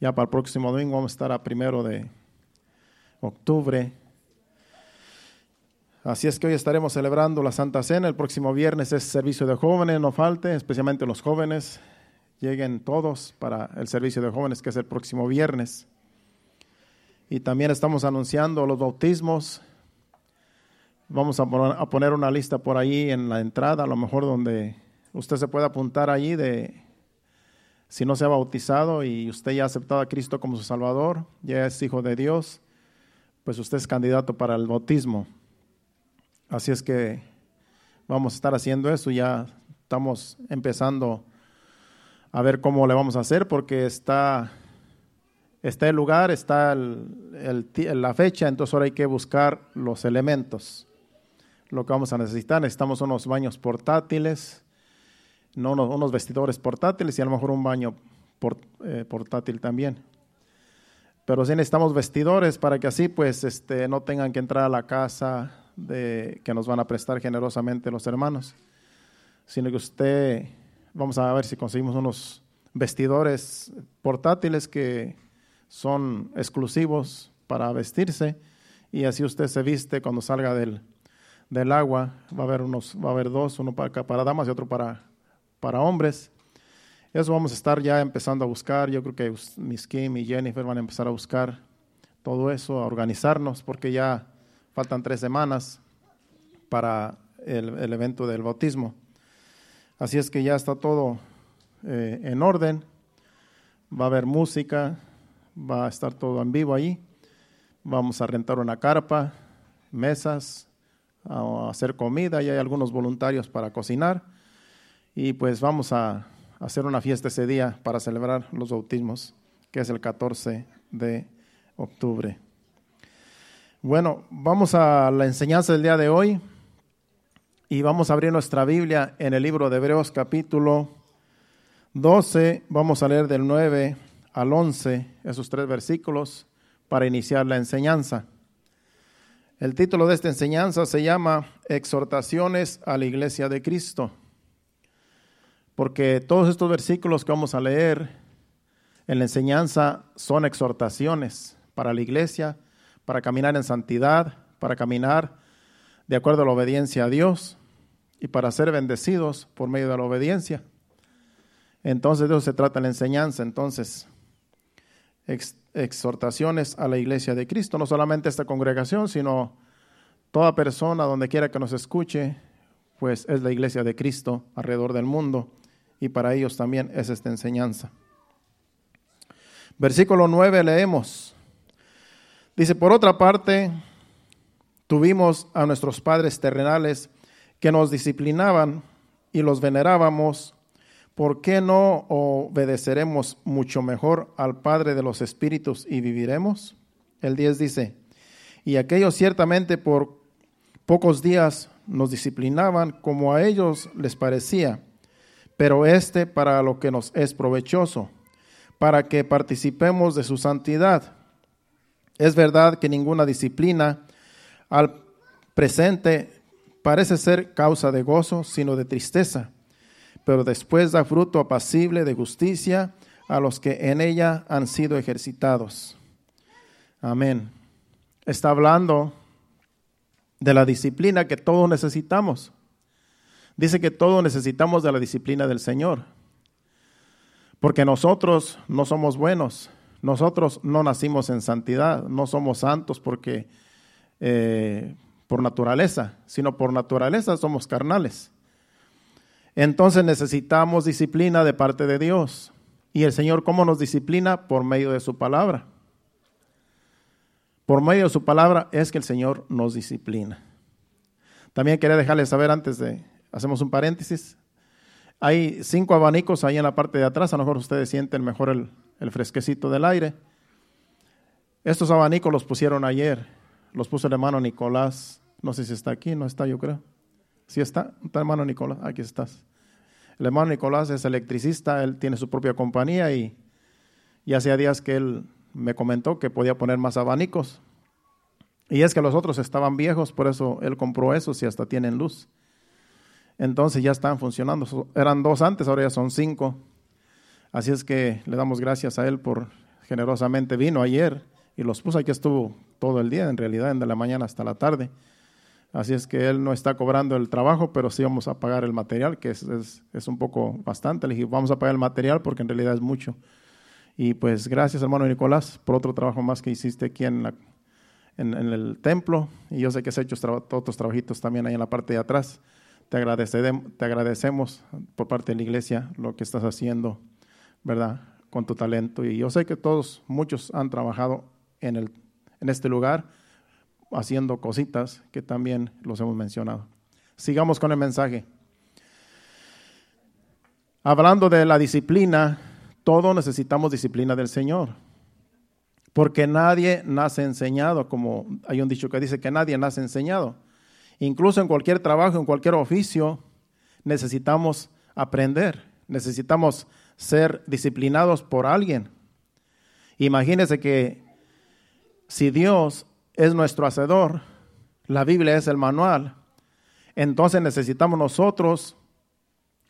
Ya para el próximo domingo vamos a estar a primero de octubre. Así es que hoy estaremos celebrando la Santa Cena. El próximo viernes es servicio de jóvenes, no falte, especialmente los jóvenes. Lleguen todos para el servicio de jóvenes que es el próximo viernes. Y también estamos anunciando los bautismos. Vamos a poner una lista por ahí en la entrada, a lo mejor donde usted se puede apuntar allí de si no se ha bautizado y usted ya ha aceptado a Cristo como su Salvador, ya es hijo de Dios, pues usted es candidato para el bautismo. Así es que vamos a estar haciendo eso, ya estamos empezando a ver cómo le vamos a hacer porque está, está el lugar, está la fecha, entonces ahora hay que buscar los elementos, lo que vamos a necesitar. Necesitamos unos baños portátiles, no unos, vestidores portátiles y a lo mejor un baño eh, portátil también. Pero sí necesitamos vestidores para que así pues este, no tengan que entrar a la casa de, que nos van a prestar generosamente los hermanos, sino que usted, vamos a ver si conseguimos unos vestidores portátiles que son exclusivos para vestirse y así usted se viste cuando salga del, del agua. Va a haber unos, va a haber dos, uno para, para damas y otro para para hombres. Eso vamos a estar ya empezando a buscar. Yo creo que Miss Kim y Jennifer van a empezar a buscar todo eso, a organizarnos, porque ya faltan tres semanas para el, evento del bautismo. Así es que ya está todo eh, en orden. Va a haber música, va a estar todo en vivo ahí. Vamos a rentar una carpa, mesas, a hacer comida y hay algunos voluntarios para cocinar y pues vamos a hacer una fiesta ese día para celebrar los bautismos, que es el 14 de octubre. Bueno, vamos a la enseñanza del día de hoy y vamos a abrir nuestra Biblia en el libro de Hebreos capítulo 12. Vamos a leer del 9 al 11, esos tres versículos, para iniciar la enseñanza. El título de esta enseñanza se llama Exhortaciones a la Iglesia de Cristo porque todos estos versículos que vamos a leer en la enseñanza son exhortaciones para la iglesia, para caminar en santidad, para caminar de acuerdo a la obediencia a Dios y para ser bendecidos por medio de la obediencia. Entonces de eso se trata la enseñanza. Entonces, exhortaciones a la iglesia de Cristo, no solamente esta congregación, sino toda persona donde quiera que nos escuche, pues es la iglesia de Cristo alrededor del mundo y para ellos también es esta enseñanza. Versículo 9 leemos. Dice, por otra parte, tuvimos a nuestros padres terrenales que nos disciplinaban y los venerábamos. ¿Por qué no obedeceremos mucho mejor al Padre de los Espíritus y viviremos? El 10 dice, y aquellos ciertamente por pocos días nos disciplinaban como a ellos les parecía pero este para lo que nos es provechoso, para que participemos de su santidad. Es verdad que ninguna disciplina al presente parece ser causa de gozo, sino de tristeza, pero después da fruto apacible de justicia a los que en ella han sido ejercitados. Amén. Está hablando de la disciplina que todos necesitamos. Dice que todos necesitamos de la disciplina del Señor, porque nosotros no somos buenos, nosotros no nacimos en santidad, no somos santos porque eh, por naturaleza, sino por naturaleza somos carnales. Entonces necesitamos disciplina de parte de Dios. ¿Y el Señor cómo nos disciplina? Por medio de su palabra. Por medio de su palabra es que el Señor nos disciplina. También quería dejarles saber antes de hacemos un paréntesis. Hay cinco abanicos ahí en la parte de atrás, a lo mejor ustedes sienten mejor el, fresquecito del aire. Estos abanicos los pusieron ayer, los puso el hermano Nicolás, no sé si está aquí, no está yo creo. ¿Sí está? ¿Está hermano Nicolás? Aquí estás. El hermano Nicolás es electricista, él tiene su propia compañía y, y hacía días que él me comentó que podía poner más abanicos. Y es que los otros estaban viejos, por eso él compró esos y hasta tienen luz entonces ya están funcionando. Eran dos antes, ahora ya son cinco. Así es que le damos gracias a Él por generosamente vino ayer y los puso, aquí estuvo todo el día, en realidad, de la mañana hasta la tarde. Así es que él no está cobrando el trabajo, pero sí vamos a pagar el material, que es, es, un poco bastante. Le dije, vamos a pagar el material porque en realidad es mucho. Y pues gracias, hermano Nicolás, por otro trabajo más que hiciste aquí en, en, el templo. Y yo sé que has hecho otros trabajitos también ahí en la parte de atrás. Te, te agradecemos por parte de la iglesia lo que estás haciendo, ¿verdad? Con tu talento. Y yo sé que todos, muchos han trabajado en, el, en este lugar haciendo cositas que también los hemos mencionado. Sigamos con el mensaje. Hablando de la disciplina, todos necesitamos disciplina del Señor. Porque nadie nace enseñado, como hay un dicho que dice que nadie nace enseñado. Incluso en cualquier trabajo, en cualquier oficio, necesitamos aprender, necesitamos ser disciplinados por alguien. Imagínense que si Dios es nuestro hacedor, la Biblia es el manual, entonces necesitamos nosotros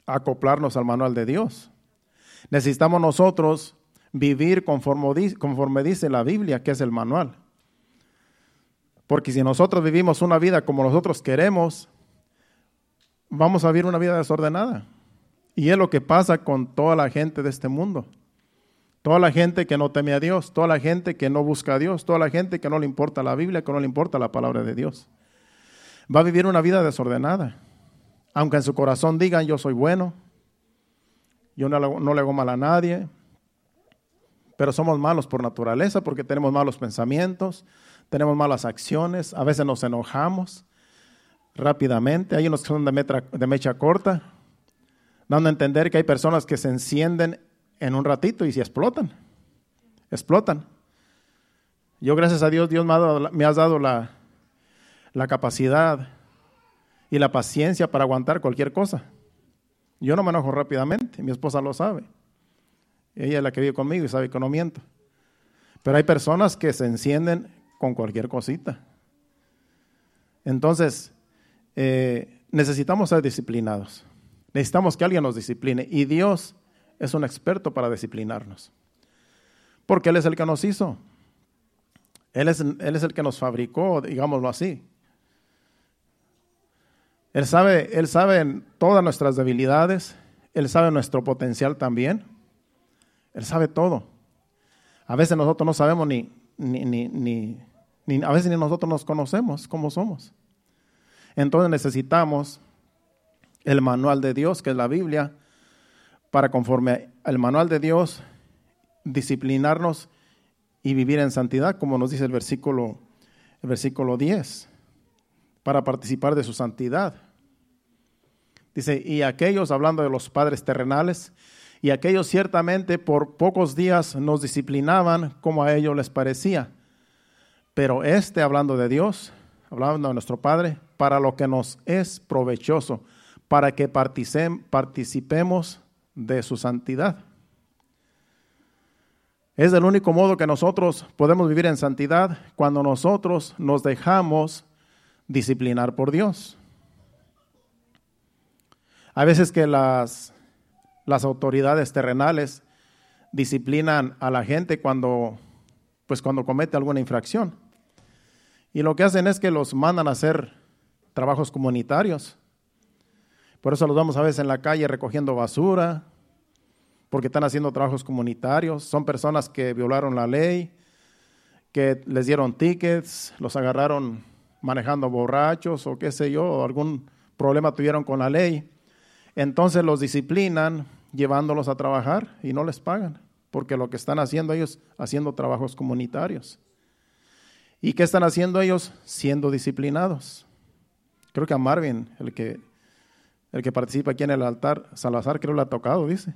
acoplarnos al manual de Dios. Necesitamos nosotros vivir conforme, conforme dice la Biblia, que es el manual. Porque si nosotros vivimos una vida como nosotros queremos, vamos a vivir una vida desordenada. Y es lo que pasa con toda la gente de este mundo. Toda la gente que no teme a Dios, toda la gente que no busca a Dios, toda la gente que no le importa la Biblia, que no le importa la palabra de Dios. Va a vivir una vida desordenada. Aunque en su corazón digan, yo soy bueno, yo no, no le hago mal a nadie, pero somos malos por naturaleza porque tenemos malos pensamientos, tenemos malas acciones, a veces nos enojamos rápidamente, hay unos que son de, de mecha corta, dando a entender que hay personas que se encienden en un ratito y se explotan. Explotan. Yo, gracias a Dios, Dios me, ha dado, me has dado la, la capacidad y la paciencia para aguantar cualquier cosa. Yo no me enojo rápidamente, mi esposa lo sabe. Ella es la que vive conmigo y sabe que no miento. Pero hay personas que se encienden con cualquier cosita. Entonces, eh, necesitamos ser disciplinados. Necesitamos que alguien nos discipline. Y Dios es un experto para disciplinarnos. Porque Él es el que nos hizo. Él es, él es el que nos fabricó, digámoslo así. Él sabe, él sabe todas nuestras debilidades, Él sabe nuestro potencial también. Él sabe todo. A veces nosotros no sabemos ni, ni, ni, ni, a veces ni nosotros nos conocemos cómo somos. Entonces necesitamos el manual de Dios, que es la Biblia, para conforme al manual de Dios disciplinarnos y vivir en santidad, como nos dice el versículo, el versículo 10, para participar de su santidad. Dice, y aquellos, hablando de los padres terrenales, y aquellos ciertamente por pocos días nos disciplinaban como a ellos les parecía. Pero este, hablando de Dios, hablando de nuestro Padre, para lo que nos es provechoso, para que participemos de su santidad. Es el único modo que nosotros podemos vivir en santidad cuando nosotros nos dejamos disciplinar por Dios. Hay veces que las, las autoridades terrenales disciplinan a la gente cuando, pues cuando comete alguna infracción. Y lo que hacen es que los mandan a hacer trabajos comunitarios. Por eso los vemos a veces en la calle recogiendo basura, porque están haciendo trabajos comunitarios. Son personas que violaron la ley, que les dieron tickets, los agarraron manejando borrachos o qué sé yo, algún problema tuvieron con la ley. Entonces los disciplinan llevándolos a trabajar y no les pagan, porque lo que están haciendo ellos, haciendo trabajos comunitarios. ¿Y qué están haciendo ellos? Siendo disciplinados. Creo que a Marvin, el que el que participa aquí en el altar, Salazar creo le ha tocado, dice,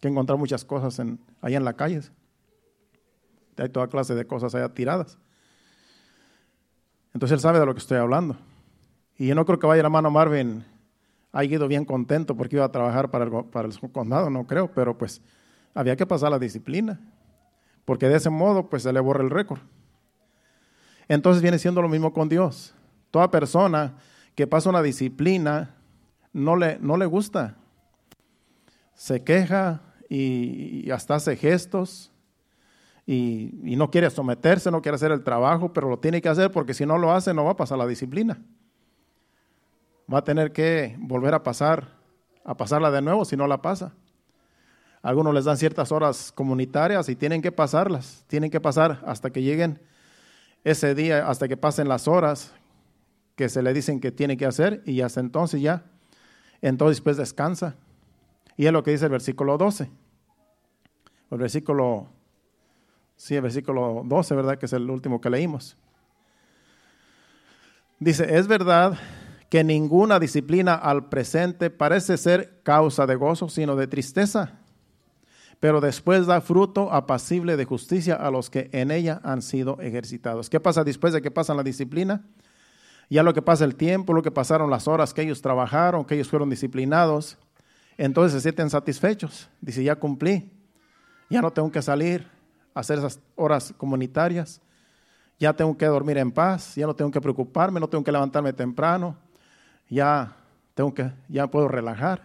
que encontrar muchas cosas en, allá en la calle. Hay toda clase de cosas allá tiradas. Entonces él sabe de lo que estoy hablando. Y yo no creo que vaya la mano Marvin haya ido bien contento porque iba a trabajar para el, para el condado, no creo, pero pues había que pasar la disciplina, porque de ese modo pues se le borra el récord. Entonces viene siendo lo mismo con Dios. Toda persona que pasa una disciplina no le, no le gusta. Se queja y, hasta hace gestos y, no quiere someterse, no quiere hacer el trabajo, pero lo tiene que hacer porque si no lo hace no va a pasar la disciplina. Va a tener que volver a pasar, a pasarla de nuevo si no la pasa. Algunos les dan ciertas horas comunitarias y tienen que pasarlas, tienen que pasar hasta que lleguen ese día, hasta que pasen las horas que se le dicen que tiene que hacer y hasta entonces ya, entonces pues descansa. Y es lo que dice el versículo 12. El versículo Sí, el versículo 12, ¿verdad? Que es el último que leímos. Dice, es verdad que ninguna disciplina al presente parece ser causa de gozo, sino de tristeza, pero después da fruto apacible de justicia a los que en ella han sido ejercitados. ¿Qué pasa después de que pasan la disciplina? Ya lo que pasa el tiempo, lo que pasaron las horas que ellos trabajaron, que ellos fueron disciplinados, entonces se sienten satisfechos. Dice, ya cumplí, ya no tengo que salir, hacer esas horas comunitarias. Ya tengo que dormir en paz, ya no tengo que preocuparme, no tengo que levantarme temprano, ya tengo que, ya puedo relajar.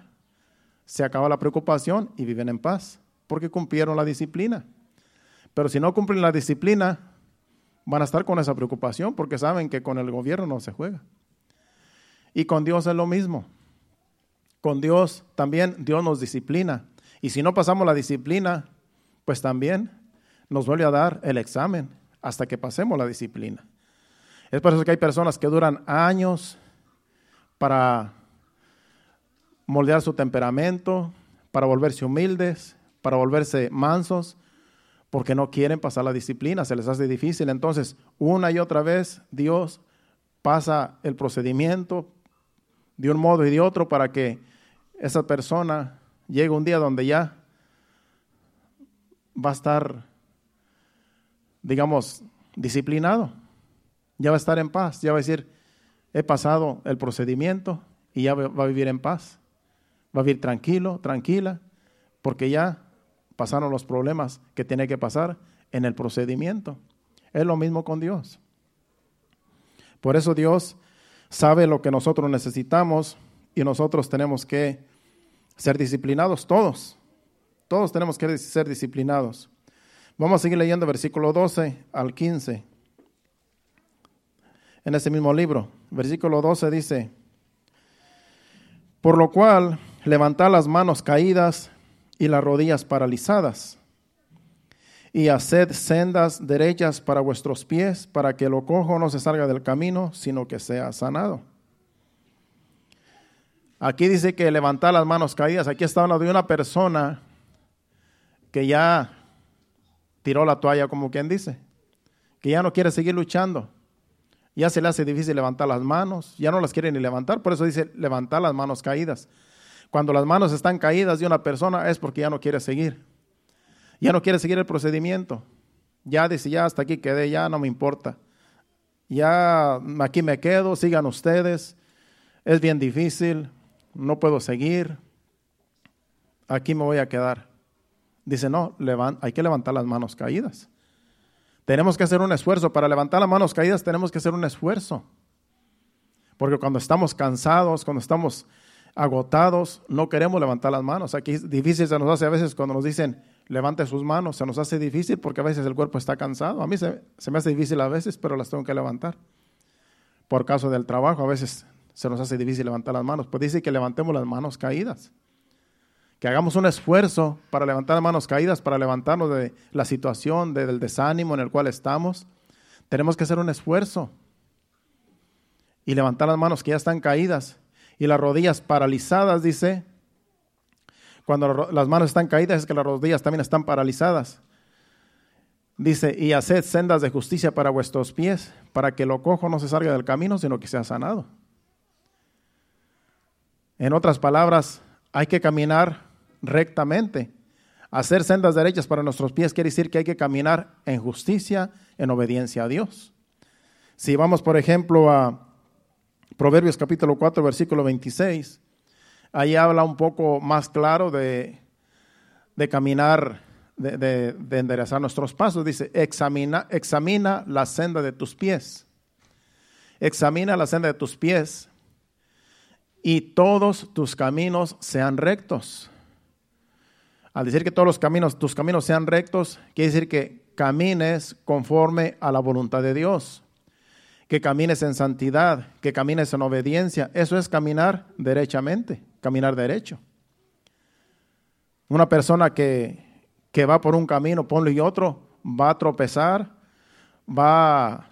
Se acaba la preocupación y viven en paz, porque cumplieron la disciplina. Pero si no cumplen la disciplina, van a estar con esa preocupación porque saben que con el gobierno no se juega. Y con Dios es lo mismo. Con Dios también Dios nos disciplina. Y si no pasamos la disciplina, pues también nos vuelve a dar el examen hasta que pasemos la disciplina. Es por eso que hay personas que duran años para moldear su temperamento, para volverse humildes, para volverse mansos, porque no quieren pasar la disciplina, se les hace difícil. Entonces, una y otra vez, Dios pasa el procedimiento de un modo y de otro para que esa persona llegue un día donde ya va a estar digamos, disciplinado. Ya va a estar en paz, ya va a decir, he pasado el procedimiento y ya va a vivir en paz. Va a vivir tranquilo, tranquila, porque ya pasaron los problemas que tiene que pasar en el procedimiento. Es lo mismo con Dios. Por eso Dios sabe lo que nosotros necesitamos y nosotros tenemos que ser disciplinados todos. Todos tenemos que ser disciplinados. Vamos a seguir leyendo versículo 12 al 15. En ese mismo libro, versículo 12 dice, por lo cual levantad las manos caídas y las rodillas paralizadas, y haced sendas derechas para vuestros pies, para que lo cojo no se salga del camino, sino que sea sanado. Aquí dice que levantar las manos caídas. Aquí está hablando de una persona que ya tiró la toalla, como quien dice, que ya no quiere seguir luchando. Ya se le hace difícil levantar las manos, ya no las quiere ni levantar, por eso dice levantar las manos caídas. Cuando las manos están caídas de una persona es porque ya no quiere seguir. Ya no quiere seguir el procedimiento. Ya dice, ya hasta aquí quedé, ya no me importa. Ya aquí me quedo, sigan ustedes. Es bien difícil, no puedo seguir. Aquí me voy a quedar. Dice, no, hay que levantar las manos caídas. Tenemos que hacer un esfuerzo. Para levantar las manos caídas tenemos que hacer un esfuerzo. Porque cuando estamos cansados, cuando estamos agotados, no queremos levantar las manos. Aquí es difícil se nos hace a veces cuando nos dicen, levante sus manos, se nos hace difícil porque a veces el cuerpo está cansado. A mí se, me hace difícil a veces, pero las tengo que levantar. Por caso del trabajo, a veces se nos hace difícil levantar las manos. Pues dice que levantemos las manos caídas que hagamos un esfuerzo para levantar las manos caídas, para levantarnos de la situación, del desánimo en el cual estamos. Tenemos que hacer un esfuerzo y levantar las manos que ya están caídas y las rodillas paralizadas, dice. Cuando las manos están caídas es que las rodillas también están paralizadas. Dice, y haced sendas de justicia para vuestros pies, para que lo cojo no se salga del camino, sino que sea sanado. En otras palabras, hay que caminar rectamente. Hacer sendas derechas para nuestros pies quiere decir que hay que caminar en justicia, en obediencia a Dios. Si vamos, por ejemplo, a Proverbios capítulo 4, versículo 26, ahí habla un poco más claro de, de caminar, de, de, enderezar nuestros pasos. Dice, examina, examina la senda de tus pies. Examina la senda de tus pies y todos tus caminos sean rectos. Al decir que todos los caminos, tus caminos sean rectos, quiere decir que camines conforme a la voluntad de Dios, que camines en santidad, que camines en obediencia. Eso es caminar derechamente, caminar derecho. Una persona que, que va por un camino, ponle y otro, va a tropezar, va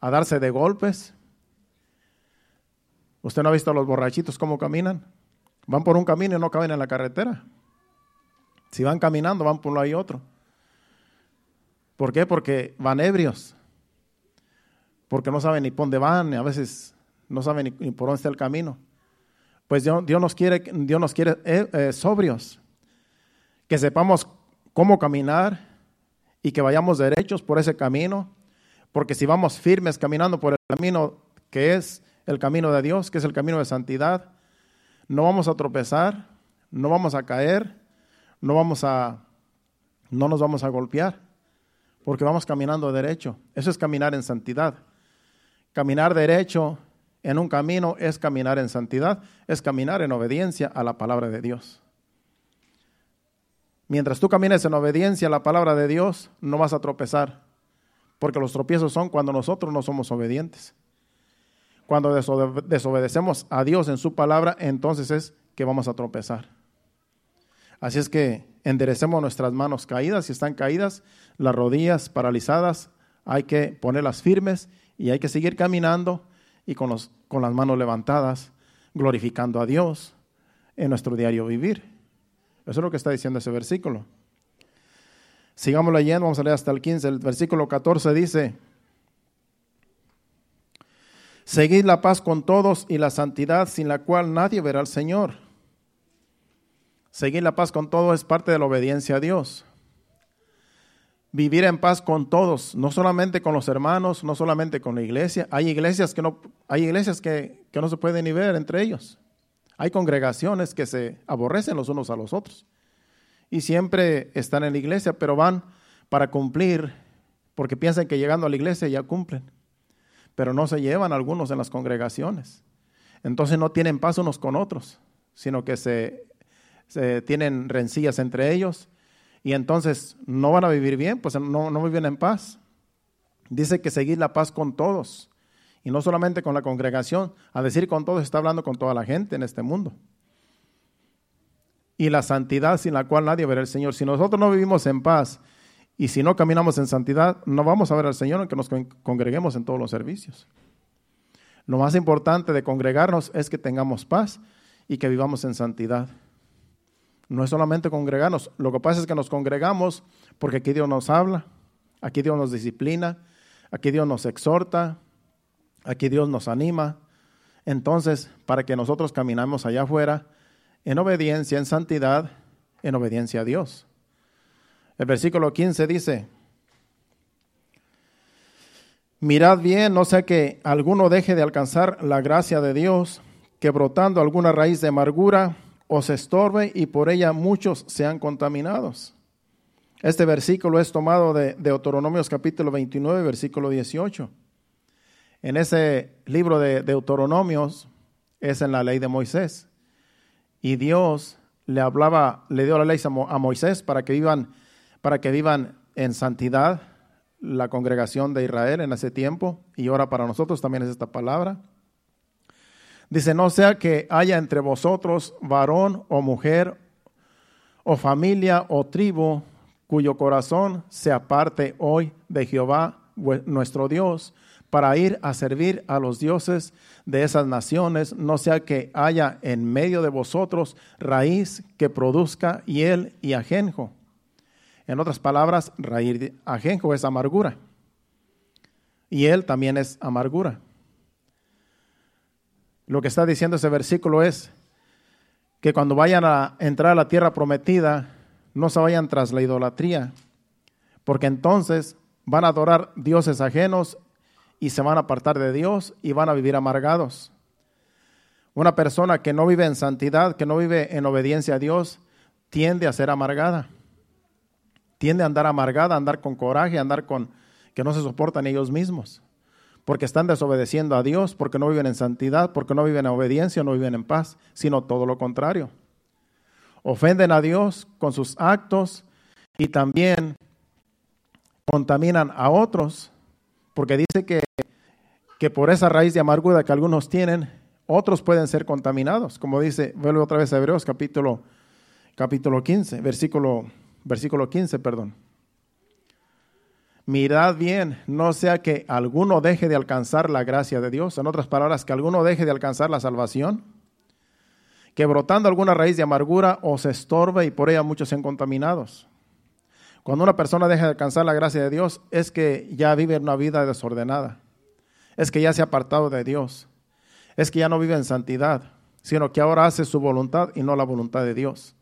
a darse de golpes. ¿Usted no ha visto a los borrachitos cómo caminan? Van por un camino y no caben en la carretera. Si van caminando, van por uno y otro. ¿Por qué? Porque van ebrios. Porque no saben ni por dónde van, a veces no saben ni, por dónde está el camino. Pues Dios, nos quiere, Dios nos quiere eh, eh, sobrios, que sepamos cómo caminar y que vayamos derechos por ese camino, porque si vamos firmes caminando por el camino que es el camino de Dios, que es el camino de santidad, no vamos a tropezar, no vamos a caer, no vamos a no nos vamos a golpear, porque vamos caminando derecho. Eso es caminar en santidad. Caminar derecho en un camino es caminar en santidad, es caminar en obediencia a la palabra de Dios. Mientras tú camines en obediencia a la palabra de Dios, no vas a tropezar, porque los tropiezos son cuando nosotros no somos obedientes. Cuando desobedecemos a Dios en su palabra, entonces es que vamos a tropezar. Así es que enderecemos nuestras manos caídas, si están caídas, las rodillas paralizadas, hay que ponerlas firmes y hay que seguir caminando y con, los, con las manos levantadas, glorificando a Dios en nuestro diario vivir. Eso es lo que está diciendo ese versículo. Sigamos leyendo, vamos a leer hasta el 15. El versículo 14 dice, Seguid la paz con todos y la santidad sin la cual nadie verá al Señor. Seguir la paz con todos es parte de la obediencia a Dios. Vivir en paz con todos, no solamente con los hermanos, no solamente con la iglesia. Hay iglesias que no, hay iglesias que, que no se pueden ni ver entre ellos. Hay congregaciones que se aborrecen los unos a los otros. Y siempre están en la iglesia, pero van para cumplir, porque piensan que llegando a la iglesia ya cumplen pero no se llevan algunos en las congregaciones. Entonces no tienen paz unos con otros, sino que se, tienen rencillas entre ellos y entonces no van a vivir bien, pues no, viven en paz. Dice que seguir la paz con todos y no solamente con la congregación. A decir con todos está hablando con toda la gente en este mundo. Y la santidad sin la cual nadie verá al Señor. Si nosotros no vivimos en paz y si no caminamos en santidad, no vamos a ver al Señor aunque nos congreguemos en todos los servicios. Lo más importante de congregarnos es que tengamos paz y que vivamos en santidad. No es solamente congregarnos, lo que pasa es que nos congregamos porque aquí Dios nos habla, aquí Dios nos disciplina, aquí Dios nos exhorta, aquí Dios nos anima. Entonces, para que nosotros caminemos allá afuera en obediencia, en santidad, en obediencia a Dios. El versículo 15 dice, mirad bien, no sea que alguno deje de alcanzar la gracia de Dios, que brotando alguna raíz de amargura os estorbe y por ella muchos sean contaminados. Este versículo es tomado de Deuteronomios capítulo 29, versículo 18. En ese libro de Deuteronomios es en la ley de Moisés. Y Dios le hablaba, le dio la ley a Moisés para que vivan para que vivan en santidad la congregación de Israel en ese tiempo, y ahora para nosotros también es esta palabra. Dice, no sea que haya entre vosotros varón o mujer, o familia o tribu, cuyo corazón se aparte hoy de Jehová nuestro Dios, para ir a servir a los dioses de esas naciones, no sea que haya en medio de vosotros raíz que produzca hiel y ajenjo en otras palabras, raíz ajenjo es amargura. Y él también es amargura. Lo que está diciendo ese versículo es que cuando vayan a entrar a la tierra prometida, no se vayan tras la idolatría, porque entonces van a adorar dioses ajenos y se van a apartar de Dios y van a vivir amargados. Una persona que no vive en santidad, que no vive en obediencia a Dios, tiende a ser amargada tiende a andar amargada, a andar con coraje, a andar con que no se soportan ellos mismos, porque están desobedeciendo a Dios, porque no viven en santidad, porque no viven en obediencia, no viven en paz, sino todo lo contrario. Ofenden a Dios con sus actos y también contaminan a otros, porque dice que, que por esa raíz de amargura que algunos tienen, otros pueden ser contaminados, como dice, vuelve otra vez a Hebreos capítulo, capítulo 15, versículo, versículo 15, perdón. Mirad bien, no sea que alguno deje de alcanzar la gracia de Dios, en otras palabras, que alguno deje de alcanzar la salvación, que brotando alguna raíz de amargura os estorbe y por ella muchos sean contaminados. Cuando una persona deja de alcanzar la gracia de Dios, es que ya vive una vida desordenada, es que ya se ha apartado de Dios es que ya no vive en santidad, sino que ahora hace su voluntad y no la voluntad de Dios.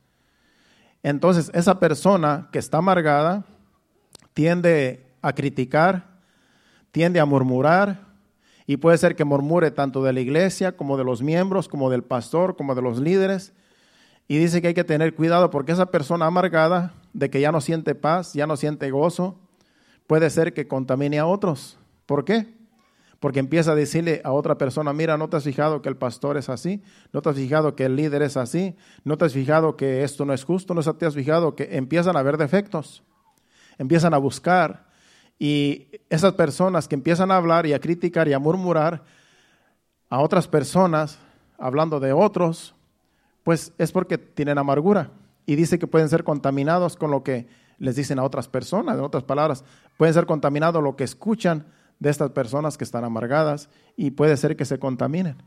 Entonces, esa persona que está amargada tiende a criticar, tiende a murmurar, y puede ser que murmure tanto de la iglesia como de los miembros, como del pastor, como de los líderes. Y dice que hay que tener cuidado porque esa persona amargada, de que ya no siente paz, ya no siente gozo, puede ser que contamine a otros. ¿Por qué? porque empieza a decirle a otra persona, mira, ¿no te has fijado que el pastor es así? ¿No te has fijado que el líder es así? ¿No te has fijado que esto no es justo? ¿No te has fijado que empiezan a haber defectos? Empiezan a buscar y esas personas que empiezan a hablar y a criticar y a murmurar a otras personas, hablando de otros, pues es porque tienen amargura y dice que pueden ser contaminados con lo que les dicen a otras personas, en otras palabras, pueden ser contaminados lo que escuchan de estas personas que están amargadas y puede ser que se contaminen.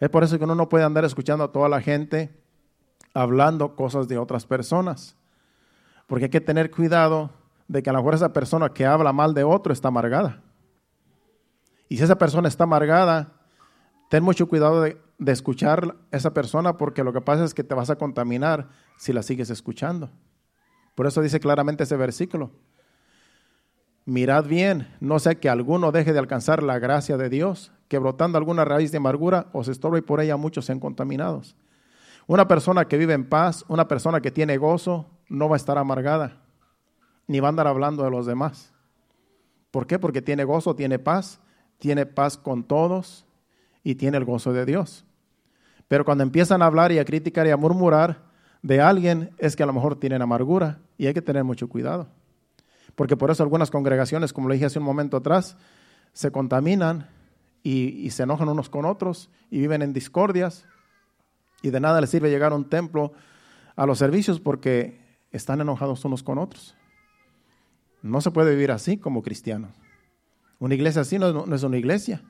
Es por eso que uno no puede andar escuchando a toda la gente hablando cosas de otras personas, porque hay que tener cuidado de que a lo mejor esa persona que habla mal de otro está amargada. Y si esa persona está amargada, ten mucho cuidado de, escuchar a esa persona porque lo que pasa es que te vas a contaminar si la sigues escuchando. Por eso dice claramente ese versículo mirad bien, no sea que alguno deje de alcanzar la gracia de Dios, que brotando alguna raíz de amargura os estorbe y por ella muchos sean contaminados. Una persona que vive en paz, una persona que tiene gozo, no va a estar amargada, ni va a andar hablando de los demás. ¿Por qué? Porque tiene gozo, tiene paz, tiene paz con todos y tiene el gozo de Dios. Pero cuando empiezan a hablar y a criticar y a murmurar de alguien, es que a lo mejor tienen amargura y hay que tener mucho cuidado porque por eso algunas congregaciones, como le dije hace un momento atrás, se contaminan y, se enojan unos con otros y viven en discordias y de nada les sirve llegar a un templo a los servicios porque están enojados unos con otros. No se puede vivir así como cristianos. Una iglesia así no, es una iglesia,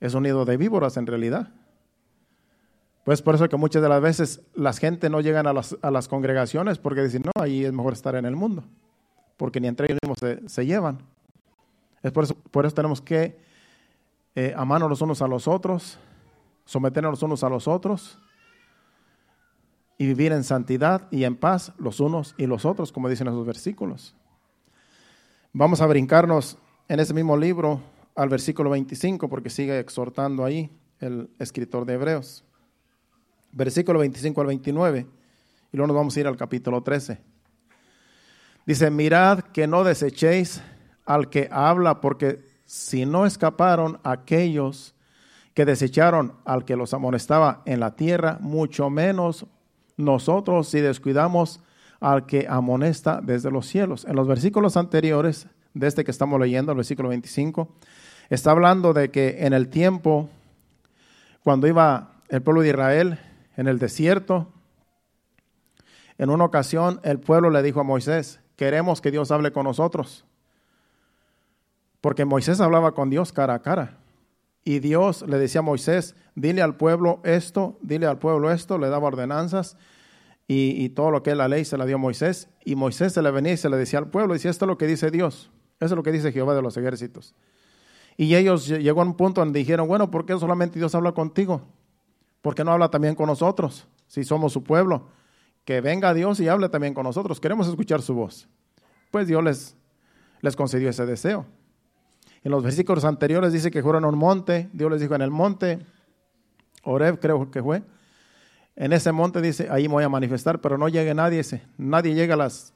es un nido de víboras en realidad. Pues por eso que muchas de las veces las gente no llegan a las, a las congregaciones porque dicen, no, ahí es mejor estar en el mundo porque ni entre ellos mismos se, llevan. Es por eso, por eso tenemos que eh, amarnos los unos a los otros, someternos los unos a los otros y vivir en santidad y en paz los unos y los otros, como dicen esos versículos. Vamos a brincarnos en ese mismo libro al versículo 25, porque sigue exhortando ahí el escritor de Hebreos. Versículo 25 al 29, y luego nos vamos a ir al capítulo 13. Dice, mirad que no desechéis al que habla, porque si no escaparon aquellos que desecharon al que los amonestaba en la tierra, mucho menos nosotros si descuidamos al que amonesta desde los cielos. En los versículos anteriores de este que estamos leyendo, el versículo 25, está hablando de que en el tiempo, cuando iba el pueblo de Israel en el desierto, en una ocasión el pueblo le dijo a Moisés, queremos que Dios hable con nosotros. Porque Moisés hablaba con Dios cara a cara. Y Dios le decía a Moisés, dile al pueblo esto, dile al pueblo esto, le daba ordenanzas y, todo lo que es la ley se la dio a Moisés. Y Moisés se le venía y se le decía al pueblo, decía, esto es lo que dice Dios, eso es lo que dice Jehová de los ejércitos. Y ellos llegó a un punto donde dijeron, bueno, ¿por qué solamente Dios habla contigo? ¿Por qué no habla también con nosotros, si somos su pueblo? que venga Dios y hable también con nosotros. Queremos escuchar su voz. Pues Dios les, les concedió ese deseo. En los versículos anteriores dice que fueron a un monte. Dios les dijo en el monte, Oreb creo que fue. En ese monte dice, ahí me voy a manifestar, pero no llegue nadie. Nadie llega a, las,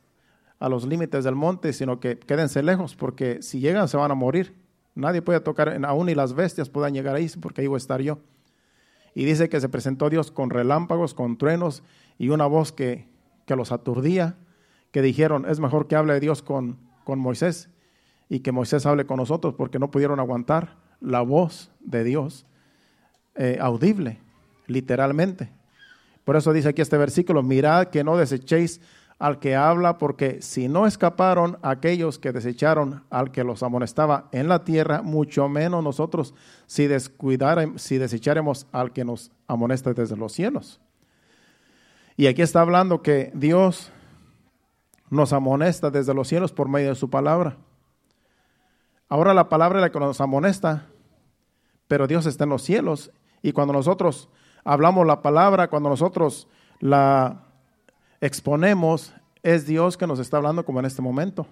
a los límites del monte, sino que quédense lejos, porque si llegan se van a morir. Nadie puede tocar, aún ni las bestias puedan llegar ahí, porque ahí voy a estar yo. Y dice que se presentó Dios con relámpagos, con truenos y una voz que, los aturdía, que dijeron, es mejor que hable Dios con, con Moisés y que Moisés hable con nosotros porque no pudieron aguantar la voz de Dios eh, audible, literalmente. Por eso dice aquí este versículo, mirad que no desechéis al que habla, porque si no escaparon aquellos que desecharon al que los amonestaba en la tierra, mucho menos nosotros si, si desecharemos al que nos amonesta desde los cielos. Y aquí está hablando que Dios nos amonesta desde los cielos por medio de su palabra. Ahora la palabra es la que nos amonesta, pero Dios está en los cielos. Y cuando nosotros hablamos la palabra, cuando nosotros la exponemos, es Dios que nos está hablando como en este momento.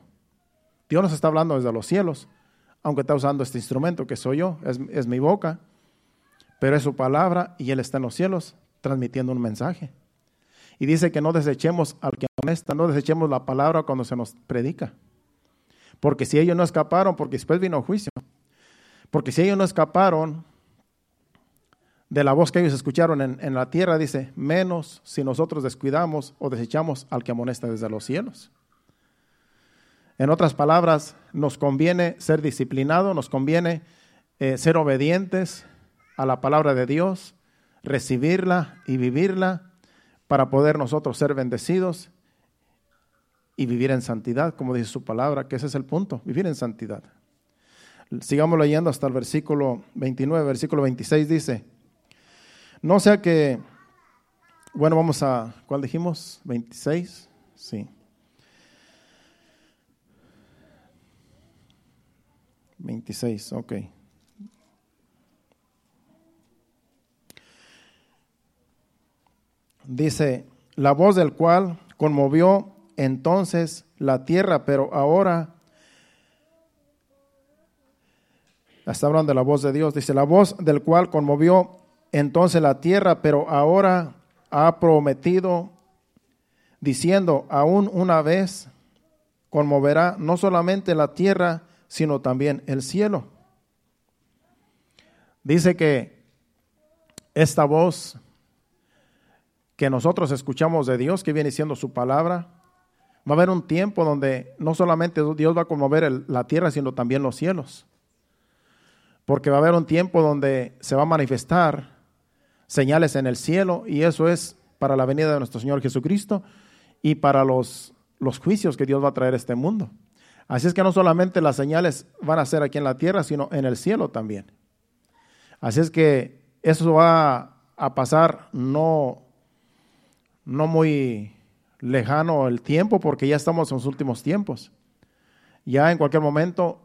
Dios nos está hablando desde los cielos, aunque está usando este instrumento que soy yo, es, mi boca, pero es su palabra y Él está en los cielos transmitiendo un mensaje. Y dice que no desechemos al que amonesta, no desechemos la palabra cuando se nos predica. Porque si ellos no escaparon, porque después vino juicio. Porque si ellos no escaparon de la voz que ellos escucharon en, en, la tierra, dice, menos si nosotros descuidamos o desechamos al que amonesta desde los cielos. En otras palabras, nos conviene ser disciplinados, nos conviene eh, ser obedientes a la palabra de Dios, recibirla y vivirla para poder nosotros ser bendecidos y vivir en santidad, como dice su palabra, que ese es el punto, vivir en santidad. Sigamos leyendo hasta el versículo 29, versículo 26 dice, no sea que, bueno, vamos a, ¿cuál dijimos? 26, sí. 26, ok. Dice, la voz del cual conmovió entonces la tierra, pero ahora, está hablando de la voz de Dios, dice, la voz del cual conmovió entonces la tierra, pero ahora ha prometido, diciendo, aún una vez conmoverá no solamente la tierra, sino también el cielo. Dice que esta voz que nosotros escuchamos de Dios, que viene siendo su palabra, va a haber un tiempo donde no solamente Dios va a conmover la tierra, sino también los cielos. Porque va a haber un tiempo donde se va a manifestar señales en el cielo y eso es para la venida de nuestro Señor Jesucristo y para los, los juicios que Dios va a traer a este mundo. Así es que no solamente las señales van a ser aquí en la tierra, sino en el cielo también. Así es que eso va a pasar no no muy lejano el tiempo porque ya estamos en los últimos tiempos. Ya en cualquier momento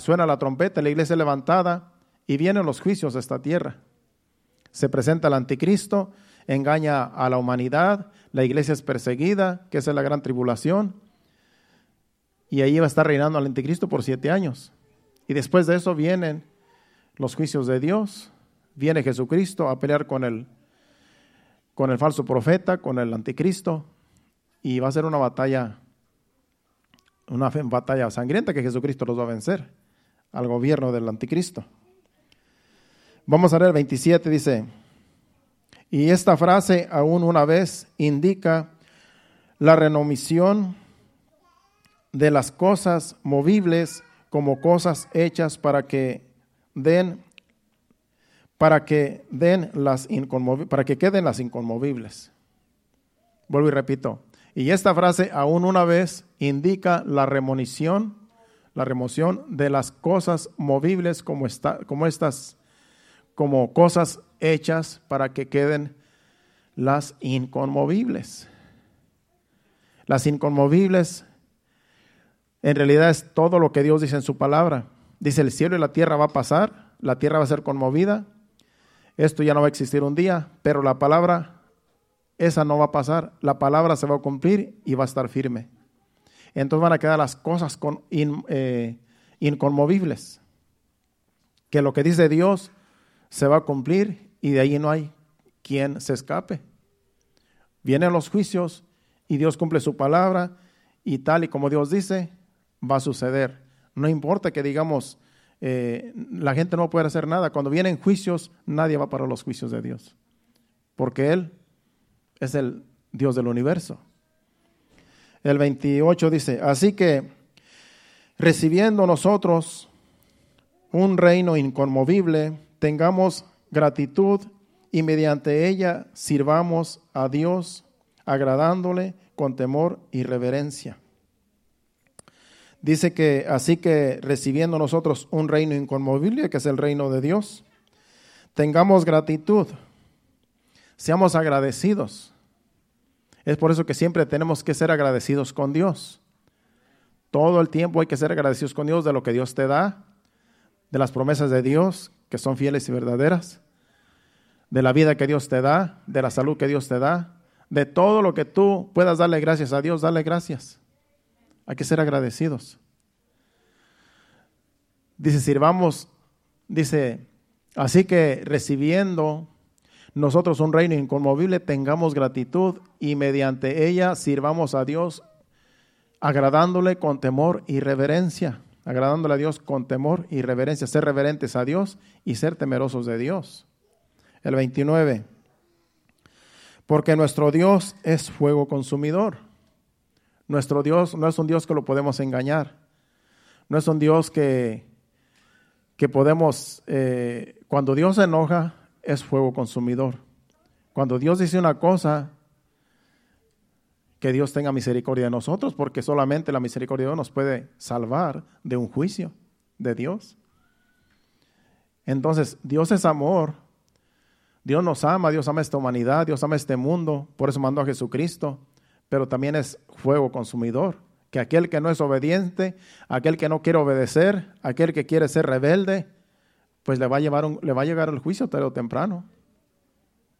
suena la trompeta, la iglesia levantada y vienen los juicios de esta tierra. Se presenta el anticristo, engaña a la humanidad, la iglesia es perseguida, que es la gran tribulación, y ahí va a estar reinando el anticristo por siete años. Y después de eso vienen los juicios de Dios, viene Jesucristo a pelear con el con el falso profeta, con el anticristo, y va a ser una batalla, una batalla sangrienta que Jesucristo los va a vencer al gobierno del anticristo. Vamos a leer el 27, dice, y esta frase aún una vez indica la renomisión de las cosas movibles como cosas hechas para que den para que, den las para que queden las inconmovibles. Vuelvo y repito. Y esta frase aún una vez indica la remonición, la remoción de las cosas movibles como, como estas, como cosas hechas para que queden las inconmovibles. Las inconmovibles en realidad es todo lo que Dios dice en su palabra. Dice el cielo y la tierra va a pasar, la tierra va a ser conmovida, esto ya no va a existir un día, pero la palabra, esa no va a pasar. La palabra se va a cumplir y va a estar firme. Entonces van a quedar las cosas eh, inconmovibles. Que lo que dice Dios se va a cumplir y de ahí no hay quien se escape. Vienen los juicios y Dios cumple su palabra y tal y como Dios dice, va a suceder. No importa que digamos, eh, la gente no puede hacer nada. Cuando vienen juicios, nadie va para los juicios de Dios, porque Él es el Dios del universo. El 28 dice, así que recibiendo nosotros un reino inconmovible, tengamos gratitud y mediante ella sirvamos a Dios agradándole con temor y reverencia. Dice que así que recibiendo nosotros un reino inconmovible, que es el reino de Dios, tengamos gratitud, seamos agradecidos. Es por eso que siempre tenemos que ser agradecidos con Dios. Todo el tiempo hay que ser agradecidos con Dios de lo que Dios te da, de las promesas de Dios que son fieles y verdaderas, de la vida que Dios te da, de la salud que Dios te da, de todo lo que tú puedas darle gracias a Dios, dale gracias. Hay que ser agradecidos. Dice, sirvamos, dice, así que recibiendo nosotros un reino inconmovible, tengamos gratitud y mediante ella sirvamos a Dios agradándole con temor y reverencia, agradándole a Dios con temor y reverencia, ser reverentes a Dios y ser temerosos de Dios. El 29. Porque nuestro Dios es fuego consumidor. Nuestro Dios no es un Dios que lo podemos engañar. No es un Dios que, que podemos, eh, cuando Dios se enoja, es fuego consumidor. Cuando Dios dice una cosa, que Dios tenga misericordia de nosotros, porque solamente la misericordia de Dios nos puede salvar de un juicio de Dios. Entonces, Dios es amor. Dios nos ama, Dios ama esta humanidad, Dios ama este mundo, por eso mandó a Jesucristo, pero también es fuego consumidor, que aquel que no es obediente, aquel que no quiere obedecer, aquel que quiere ser rebelde, pues le va a, llevar le va a llegar el juicio tarde o temprano.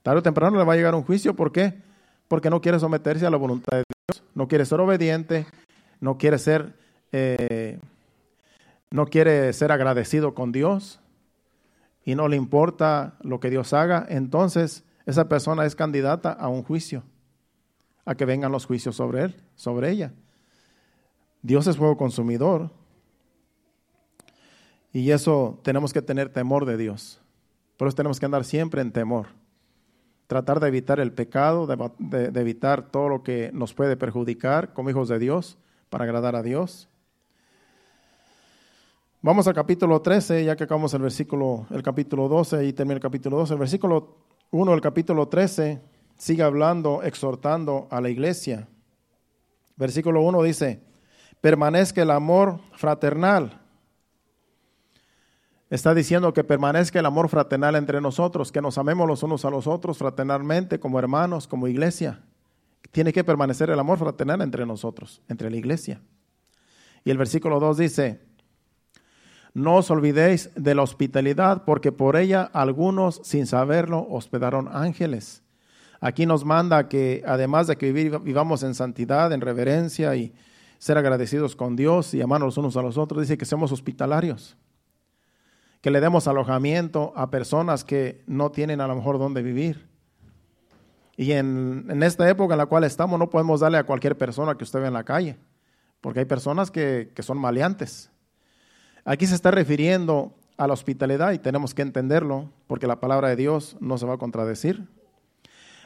Tarde o temprano le va a llegar un juicio, ¿por qué? Porque no quiere someterse a la voluntad de Dios, no quiere ser obediente, no quiere ser, eh, no quiere ser agradecido con Dios y no le importa lo que Dios haga, entonces esa persona es candidata a un juicio, a que vengan los juicios sobre él, sobre ella. Dios es fuego consumidor y eso tenemos que tener temor de Dios. Por eso tenemos que andar siempre en temor tratar de evitar el pecado, de, evitar todo lo que nos puede perjudicar como hijos de Dios, para agradar a Dios. Vamos al capítulo 13, ya que acabamos el versículo, el capítulo 12 y termina el capítulo 12. El versículo 1 del capítulo 13 sigue hablando, exhortando a la iglesia. Versículo 1 dice, permanezca el amor fraternal Está diciendo que permanezca el amor fraternal entre nosotros, que nos amemos los unos a los otros fraternalmente, como hermanos, como iglesia. Tiene que permanecer el amor fraternal entre nosotros, entre la iglesia. Y el versículo 2 dice, no os olvidéis de la hospitalidad, porque por ella algunos, sin saberlo, hospedaron ángeles. Aquí nos manda que además de que vivamos en santidad, en reverencia y ser agradecidos con Dios y amarnos unos a los otros, dice que seamos hospitalarios que le demos alojamiento a personas que no tienen a lo mejor dónde vivir. Y en, esta época en la cual estamos no podemos darle a cualquier persona que usted ve en la calle, porque hay personas que, que son maleantes. Aquí se está refiriendo a la hospitalidad y tenemos que entenderlo, porque la palabra de Dios no se va a contradecir.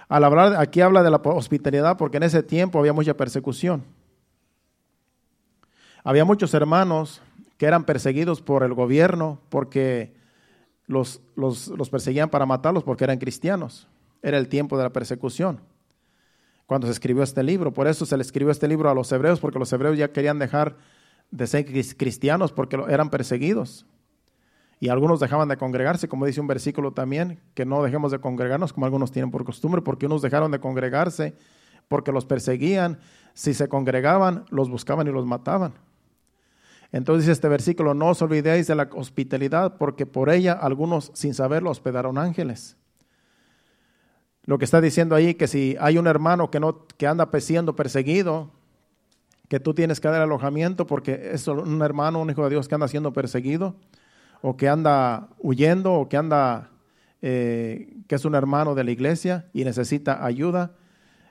Al hablar, aquí habla de la hospitalidad porque en ese tiempo había mucha persecución. Había muchos hermanos que eran perseguidos por el gobierno porque los, los, perseguían para matarlos porque eran cristianos. Era el tiempo de la persecución cuando se escribió este libro. Por eso se le escribió este libro a los hebreos, porque los hebreos ya querían dejar de ser cristianos porque eran perseguidos. Y algunos dejaban de congregarse, como dice un versículo también, que no dejemos de congregarnos como algunos tienen por costumbre, porque unos dejaron de congregarse porque los perseguían. Si se congregaban, los buscaban y los mataban. Entonces este versículo, no os olvidéis de la hospitalidad, porque por ella algunos sin saberlo hospedaron ángeles. Lo que está diciendo ahí que si hay un hermano que no que anda siendo perseguido, que tú tienes que dar alojamiento porque es un hermano, un hijo de Dios que anda siendo perseguido, o que anda huyendo, o que anda eh, que es un hermano de la iglesia y necesita ayuda,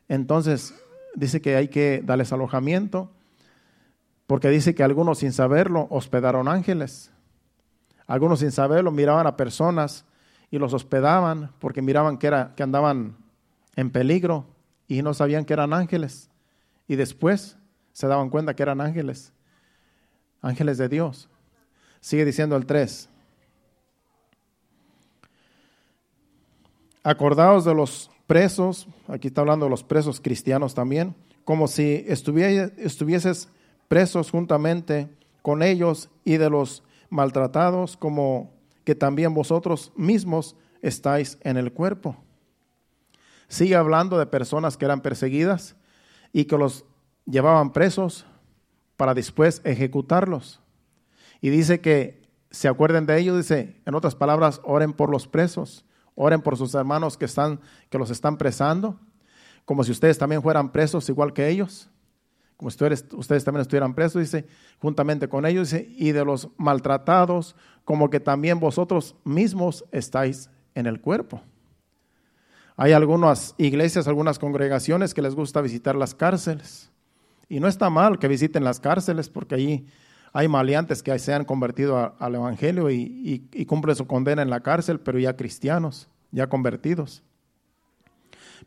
entonces dice que hay que darles alojamiento porque dice que algunos sin saberlo hospedaron ángeles. Algunos sin saberlo miraban a personas y los hospedaban porque miraban que, era, que andaban en peligro y no sabían que eran ángeles. Y después se daban cuenta que eran ángeles. ángeles de Dios. Sigue diciendo el 3. Acordaos de los presos, aquí está hablando de los presos cristianos también, como si estuvieses presos juntamente con ellos y de los maltratados, como que también vosotros mismos estáis en el cuerpo. Sigue hablando de personas que eran perseguidas y que los llevaban presos para después ejecutarlos. Y dice que se acuerden de ellos, dice, en otras palabras, oren por los presos, oren por sus hermanos que, están, que los están presando, como si ustedes también fueran presos igual que ellos, como ustedes, también estuvieran presos, dice, juntamente con ellos, dice, y de los maltratados, como que también vosotros mismos estáis en el cuerpo. Hay algunas iglesias, algunas congregaciones que les gusta visitar las cárceles. Y no está mal que visiten las cárceles porque allí hay maleantes que se han convertido al Evangelio y, y, cumplen su condena en la cárcel, pero ya cristianos, ya convertidos.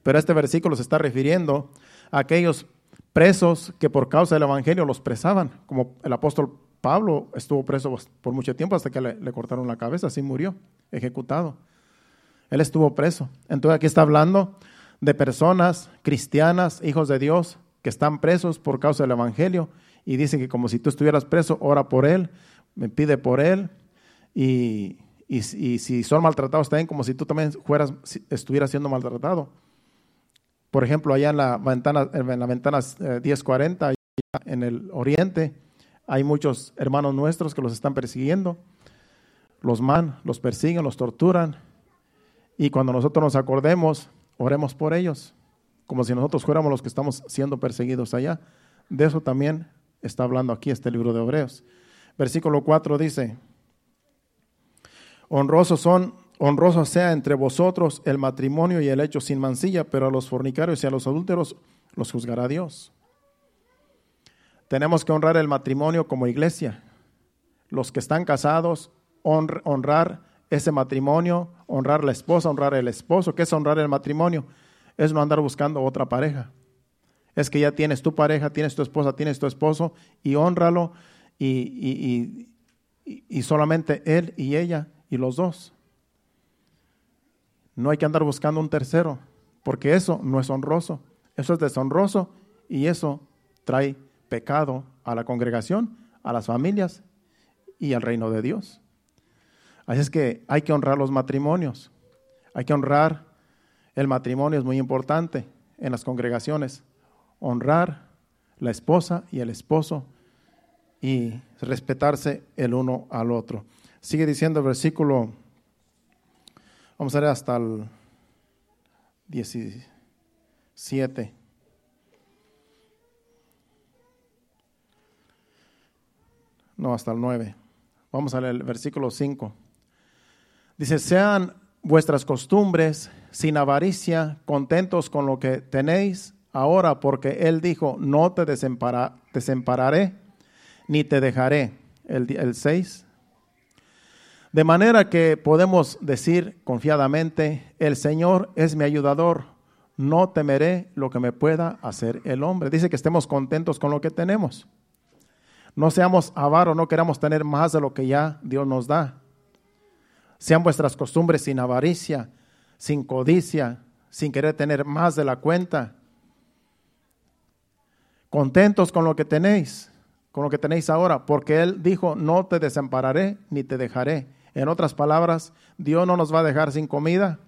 Pero este versículo se está refiriendo a aquellos presos que por causa del Evangelio los presaban, como el apóstol Pablo estuvo preso por mucho tiempo hasta que le cortaron la cabeza, así murió, ejecutado. Él estuvo preso. Entonces aquí está hablando de personas cristianas, hijos de Dios, que están presos por causa del Evangelio y dice que como si tú estuvieras preso, ora por él, me pide por él y, y, si son maltratados también como si tú también fueras, estuvieras siendo maltratado. Por ejemplo, allá en la ventana, en la ventana 1040, eh, en el oriente, hay muchos hermanos nuestros que los están persiguiendo, los man, los persiguen, los torturan y cuando nosotros nos acordemos, oremos por ellos, como si nosotros fuéramos los que estamos siendo perseguidos allá. De eso también está hablando aquí este libro de Hebreos. Versículo 4 dice, honrosos son, honroso sea entre vosotros el matrimonio y el hecho sin mancilla, pero a los fornicarios y a los adúlteros los juzgará Dios. Tenemos que honrar el matrimonio como iglesia. Los que están casados, honrar ese matrimonio, honrar la esposa, honrar el esposo. ¿Qué es honrar el matrimonio? Es no andar buscando otra pareja. Es que ya tienes tu pareja, tienes tu esposa, tienes tu esposo y honralo y, y, solamente él y ella y los dos. No hay que andar buscando un tercero, porque eso no es honroso. Eso es deshonroso y eso trae pecado a la congregación, a las familias y al reino de Dios. Así es que hay que honrar los matrimonios. Hay que honrar el matrimonio, es muy importante en las congregaciones. Honrar la esposa y el esposo y respetarse el uno al otro. Sigue diciendo el versículo, vamos a ver hasta el 17. No, hasta el 9. Vamos a leer el versículo 5. Dice, sean vuestras costumbres sin avaricia, contentos con lo que tenéis ahora, porque Él dijo, no te desampararé ni te dejaré. El 6. De manera que podemos decir confiadamente, el Señor es mi ayudador, no temeré lo que me pueda hacer el hombre. Dice que estemos contentos con lo que tenemos. No seamos avaros, no queramos tener más de lo que ya Dios nos da. Sean vuestras costumbres sin avaricia, sin codicia, sin querer tener más de la cuenta. Contentos con lo que tenéis, con lo que tenéis ahora, porque Él dijo, no te desampararé ni te dejaré. En otras palabras, Dios no nos va a dejar sin comida,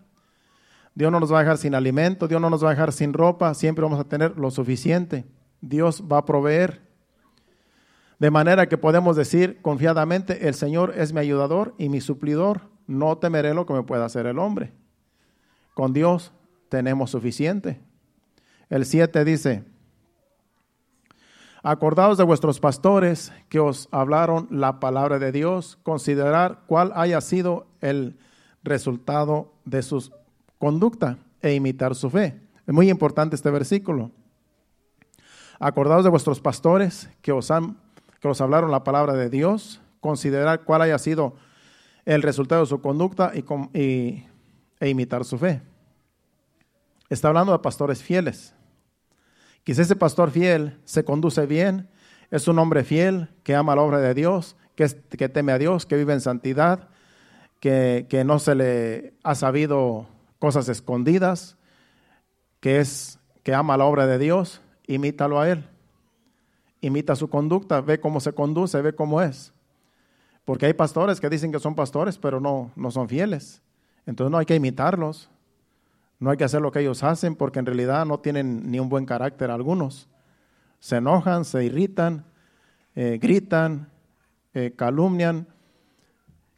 Dios no nos va a dejar sin alimento, Dios no nos va a dejar sin ropa, siempre vamos a tener lo suficiente. Dios va a proveer. De manera que podemos decir confiadamente, el Señor es mi ayudador y mi suplidor no temeré lo que me pueda hacer el hombre. Con Dios tenemos suficiente. El 7 dice, acordaos de vuestros pastores que os hablaron la palabra de Dios, considerar cuál haya sido el resultado de su conducta e imitar su fe. Es muy importante este versículo. Acordaos de vuestros pastores que os, han, que os hablaron la palabra de Dios, considerar cuál haya sido el resultado de su conducta y, e imitar su fe. Está hablando de pastores fieles. Quizás ese pastor fiel se conduce bien, Es un hombre fiel que ama la obra de Dios, que, que teme a Dios, que vive en santidad, que, que no se le ha sabido cosas escondidas, que es que ama la obra de Dios, imítalo a él. Imita su conducta, ve cómo se conduce, ve cómo es. Porque hay pastores que dicen que son pastores, pero no, no son fieles. Entonces no hay que imitarlos. No hay que hacer lo que ellos hacen porque en realidad no tienen ni un buen carácter algunos. Se enojan, se irritan, eh, gritan, eh, calumnian,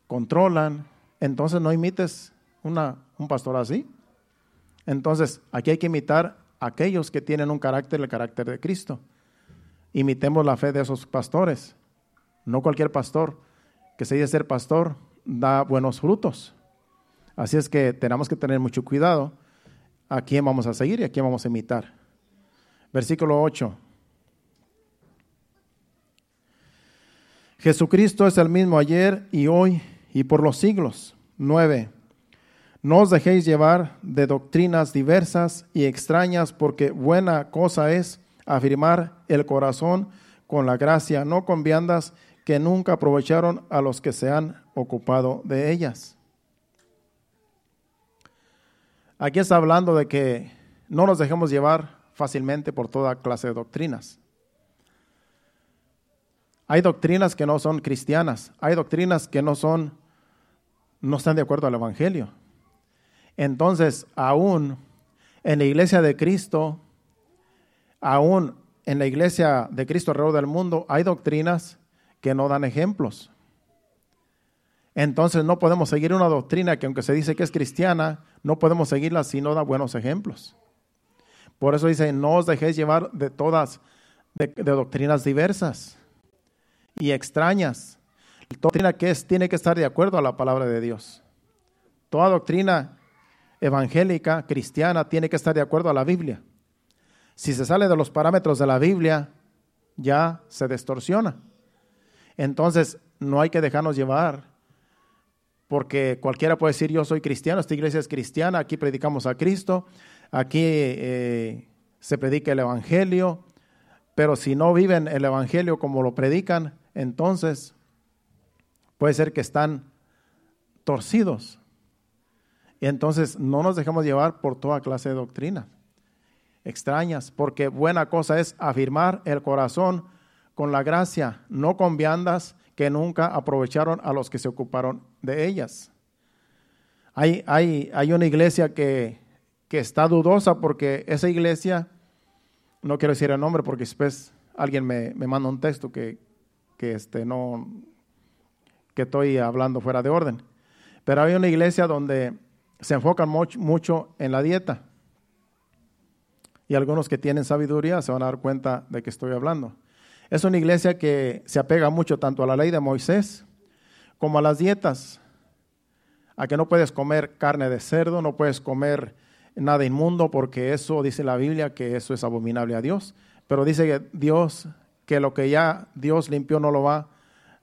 controlan. Entonces no imites un pastor así. Entonces aquí hay que imitar a aquellos que tienen un carácter, el carácter de Cristo. Imitemos la fe de esos pastores. No cualquier pastor que se dice ser pastor da buenos frutos. Así es que tenemos que tener mucho cuidado a quién vamos a seguir y a quién vamos a imitar. Versículo 8. Jesucristo es el mismo ayer y hoy y por los siglos. 9. No os dejéis llevar de doctrinas diversas y extrañas, porque buena cosa es afirmar el corazón con la gracia, no con viandas que nunca aprovecharon a los que se han ocupado de ellas. Aquí está hablando de que no nos dejemos llevar fácilmente por toda clase de doctrinas. Hay doctrinas que no son cristianas, hay doctrinas que no son, no están de acuerdo al Evangelio. Entonces, aún en la iglesia de Cristo, aún en la iglesia de Cristo alrededor del mundo, hay doctrinas que no dan ejemplos. Entonces no podemos seguir una doctrina que aunque se dice que es cristiana, no podemos seguirla si no da buenos ejemplos. Por eso dice, no os dejéis llevar de todas, de, doctrinas diversas y extrañas. La doctrina que es, tiene que estar de acuerdo a la palabra de Dios. Toda doctrina evangélica, cristiana, tiene que estar de acuerdo a la Biblia. Si se sale de los parámetros de la Biblia, ya se distorsiona. Entonces, no hay que dejarnos llevar porque cualquiera puede decir yo soy cristiano, esta iglesia es cristiana, aquí predicamos a Cristo, aquí eh, se predica el Evangelio, pero si no viven el Evangelio como lo predican, entonces puede ser que están torcidos. Y entonces no nos dejamos llevar por toda clase de doctrina extrañas, porque buena cosa es afirmar el corazón con la gracia, no con viandas que nunca aprovecharon a los que se ocuparon de ellas. Hay, hay, hay una iglesia que, que, está dudosa porque esa iglesia, no quiero decir el nombre porque después alguien me, me manda un texto que, que, este, no, que estoy hablando fuera de orden. Pero hay una iglesia donde se enfocan mucho, mucho en la dieta. Y algunos que tienen sabiduría se van a dar cuenta de que estoy hablando. Es una iglesia que se apega mucho tanto a la ley de Moisés como a las dietas, a que no puedes comer carne de cerdo, no puedes comer nada inmundo, porque eso dice la Biblia que eso es abominable a Dios. Pero dice que Dios, que lo que ya Dios limpió no lo va,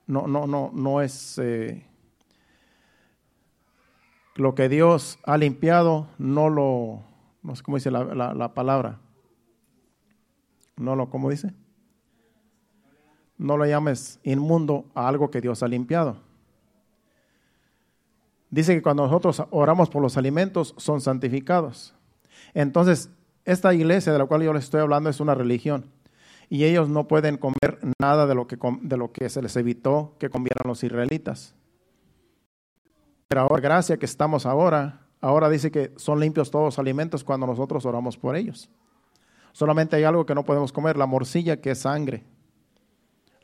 no, no, no, no es eh, lo que Dios ha limpiado, no lo, no sé cómo dice la, la palabra, no lo, ¿cómo dice? no lo llames inmundo a algo que Dios ha limpiado. Dice que cuando nosotros oramos por los alimentos son santificados. Entonces, esta iglesia de la cual yo les estoy hablando es una religión y ellos no pueden comer nada de lo que, de lo que se les evitó que comieran los israelitas. Pero ahora, gracia que estamos ahora, ahora dice que son limpios todos los alimentos cuando nosotros oramos por ellos. Solamente hay algo que no podemos comer, la morcilla que es sangre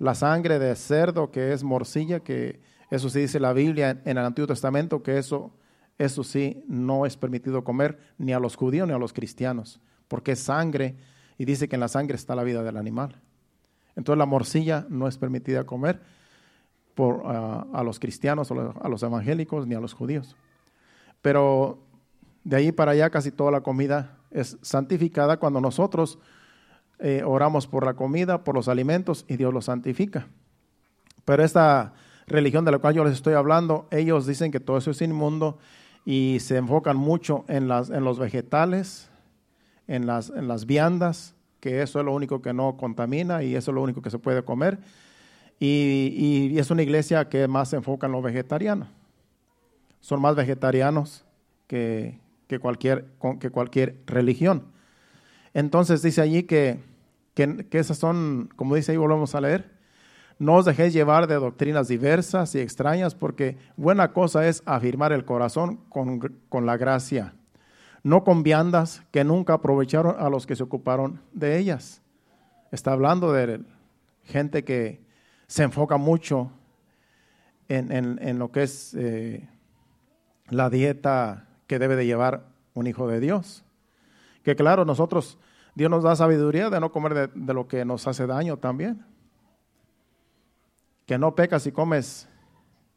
la sangre de cerdo, que es morcilla, que eso sí dice la Biblia en el Antiguo Testamento, que eso, eso sí no es permitido comer ni a los judíos ni a los cristianos, porque es sangre y dice que en la sangre está la vida del animal. Entonces la morcilla no es permitida comer por, ah, a los cristianos, a los evangélicos ni a los judíos. Pero de ahí para allá casi toda la comida es santificada cuando nosotros eh, oramos por la comida, por los alimentos y Dios los santifica. Pero esta religión de la cual yo les estoy hablando, ellos dicen que todo eso es inmundo y se enfocan mucho en, las, en los vegetales, en las, en las viandas, que eso es lo único que no contamina y eso es lo único que se puede comer. Y, y es una iglesia que más se enfoca en los vegetarianos. Son más vegetarianos que, que, cualquier, que cualquier religión. Entonces dice allí que, que, que esas son, como dice ahí, volvemos a leer, no os dejéis llevar de doctrinas diversas y extrañas, porque buena cosa es afirmar el corazón con, con la gracia, no con viandas que nunca aprovecharon a los que se ocuparon de ellas. Está hablando de gente que se enfoca mucho en, en, en lo que es eh, la dieta que debe de llevar un hijo de Dios. Que claro, nosotros, Dios nos da sabiduría de no comer de, de lo que nos hace daño también que no pecas si comes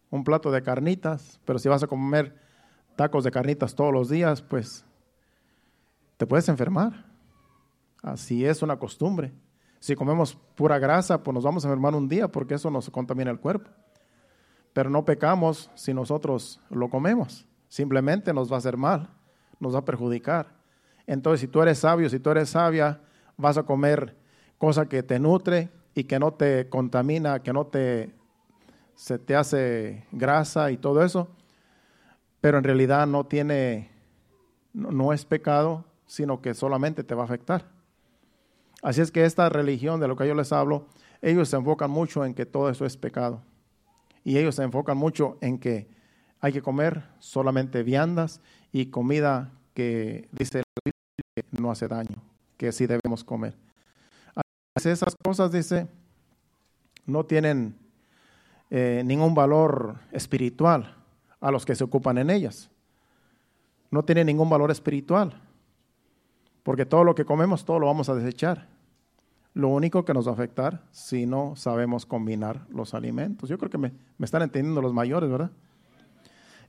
un plato de carnitas, pero si vas a comer tacos de carnitas todos los días, pues te puedes enfermar. Así es una costumbre. Si comemos pura grasa, pues nos vamos a enfermar un día porque eso nos contamina el cuerpo. Pero no pecamos si nosotros lo comemos. Simplemente nos va a hacer mal, nos va a perjudicar. Entonces, si tú eres sabio, si tú eres sabia, vas a comer cosa que te nutre, y que no te contamina, que no te se te hace grasa y todo eso, pero en realidad no tiene, no, es pecado, sino que solamente te va a afectar. Así es que esta religión de lo que yo les hablo, ellos se enfocan mucho en que todo eso es pecado. Y ellos se enfocan mucho en que hay que comer solamente viandas y comida que dice que no hace daño, que sí debemos comer esas cosas, dice, no tienen eh, ningún valor espiritual a los que se ocupan en ellas. No tienen ningún valor espiritual, porque todo lo que comemos, todo lo vamos a desechar. Lo único que nos va a afectar si no sabemos combinar los alimentos. Yo creo que me, están entendiendo los mayores, ¿verdad?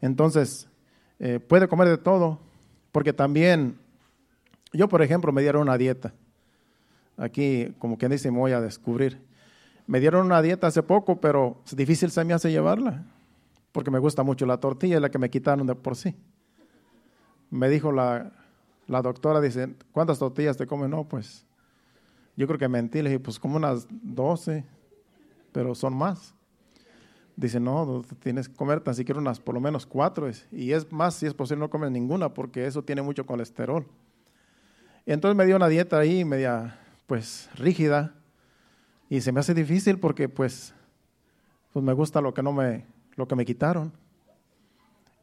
Entonces, eh, puede comer de todo, porque también, yo por ejemplo, me dieron una dieta aquí, como quien dice, me voy a descubrir. Me dieron una dieta hace poco, pero difícil se me hace llevarla, porque me gusta mucho la tortilla, es la que me quitaron de por sí. Me dijo la, la doctora, dice, ¿cuántas tortillas te comes? No, pues yo creo que mentí, le dije, pues como unas 12, pero son más. Dice, no, tienes que comer tan siquiera unas por lo menos cuatro. Y es más, si es posible, no comes ninguna, porque eso tiene mucho colesterol. Entonces me dio una dieta ahí media pues rígida y se me hace difícil porque pues, pues me gusta lo que no me, lo que me quitaron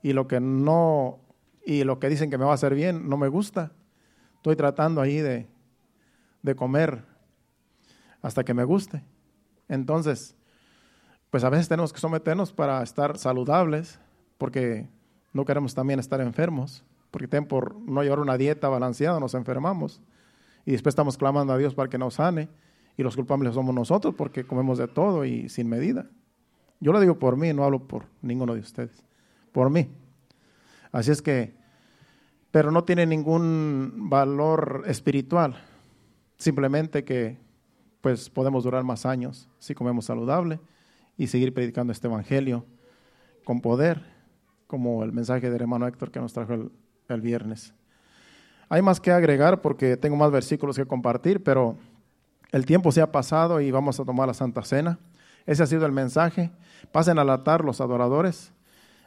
y lo que no, y lo que dicen que me va a hacer bien no me gusta. Estoy tratando ahí de, de comer hasta que me guste. Entonces, pues a veces tenemos que someternos para estar saludables, porque no queremos también estar enfermos, porque por no llevar una dieta balanceada nos enfermamos y después estamos clamando a Dios para que nos sane y los culpables somos nosotros porque comemos de todo y sin medida. Yo lo digo por mí, no hablo por ninguno de ustedes, por mí. Así es que, pero no tiene ningún valor espiritual, simplemente que pues podemos durar más años si comemos saludable y seguir predicando este evangelio con poder, como el mensaje del hermano Héctor que nos trajo el, el viernes. Hay más que agregar porque tengo más versículos que compartir, pero el tiempo se ha pasado y vamos a tomar la Santa Cena. Ese ha sido el mensaje. Pasen al altar los adoradores.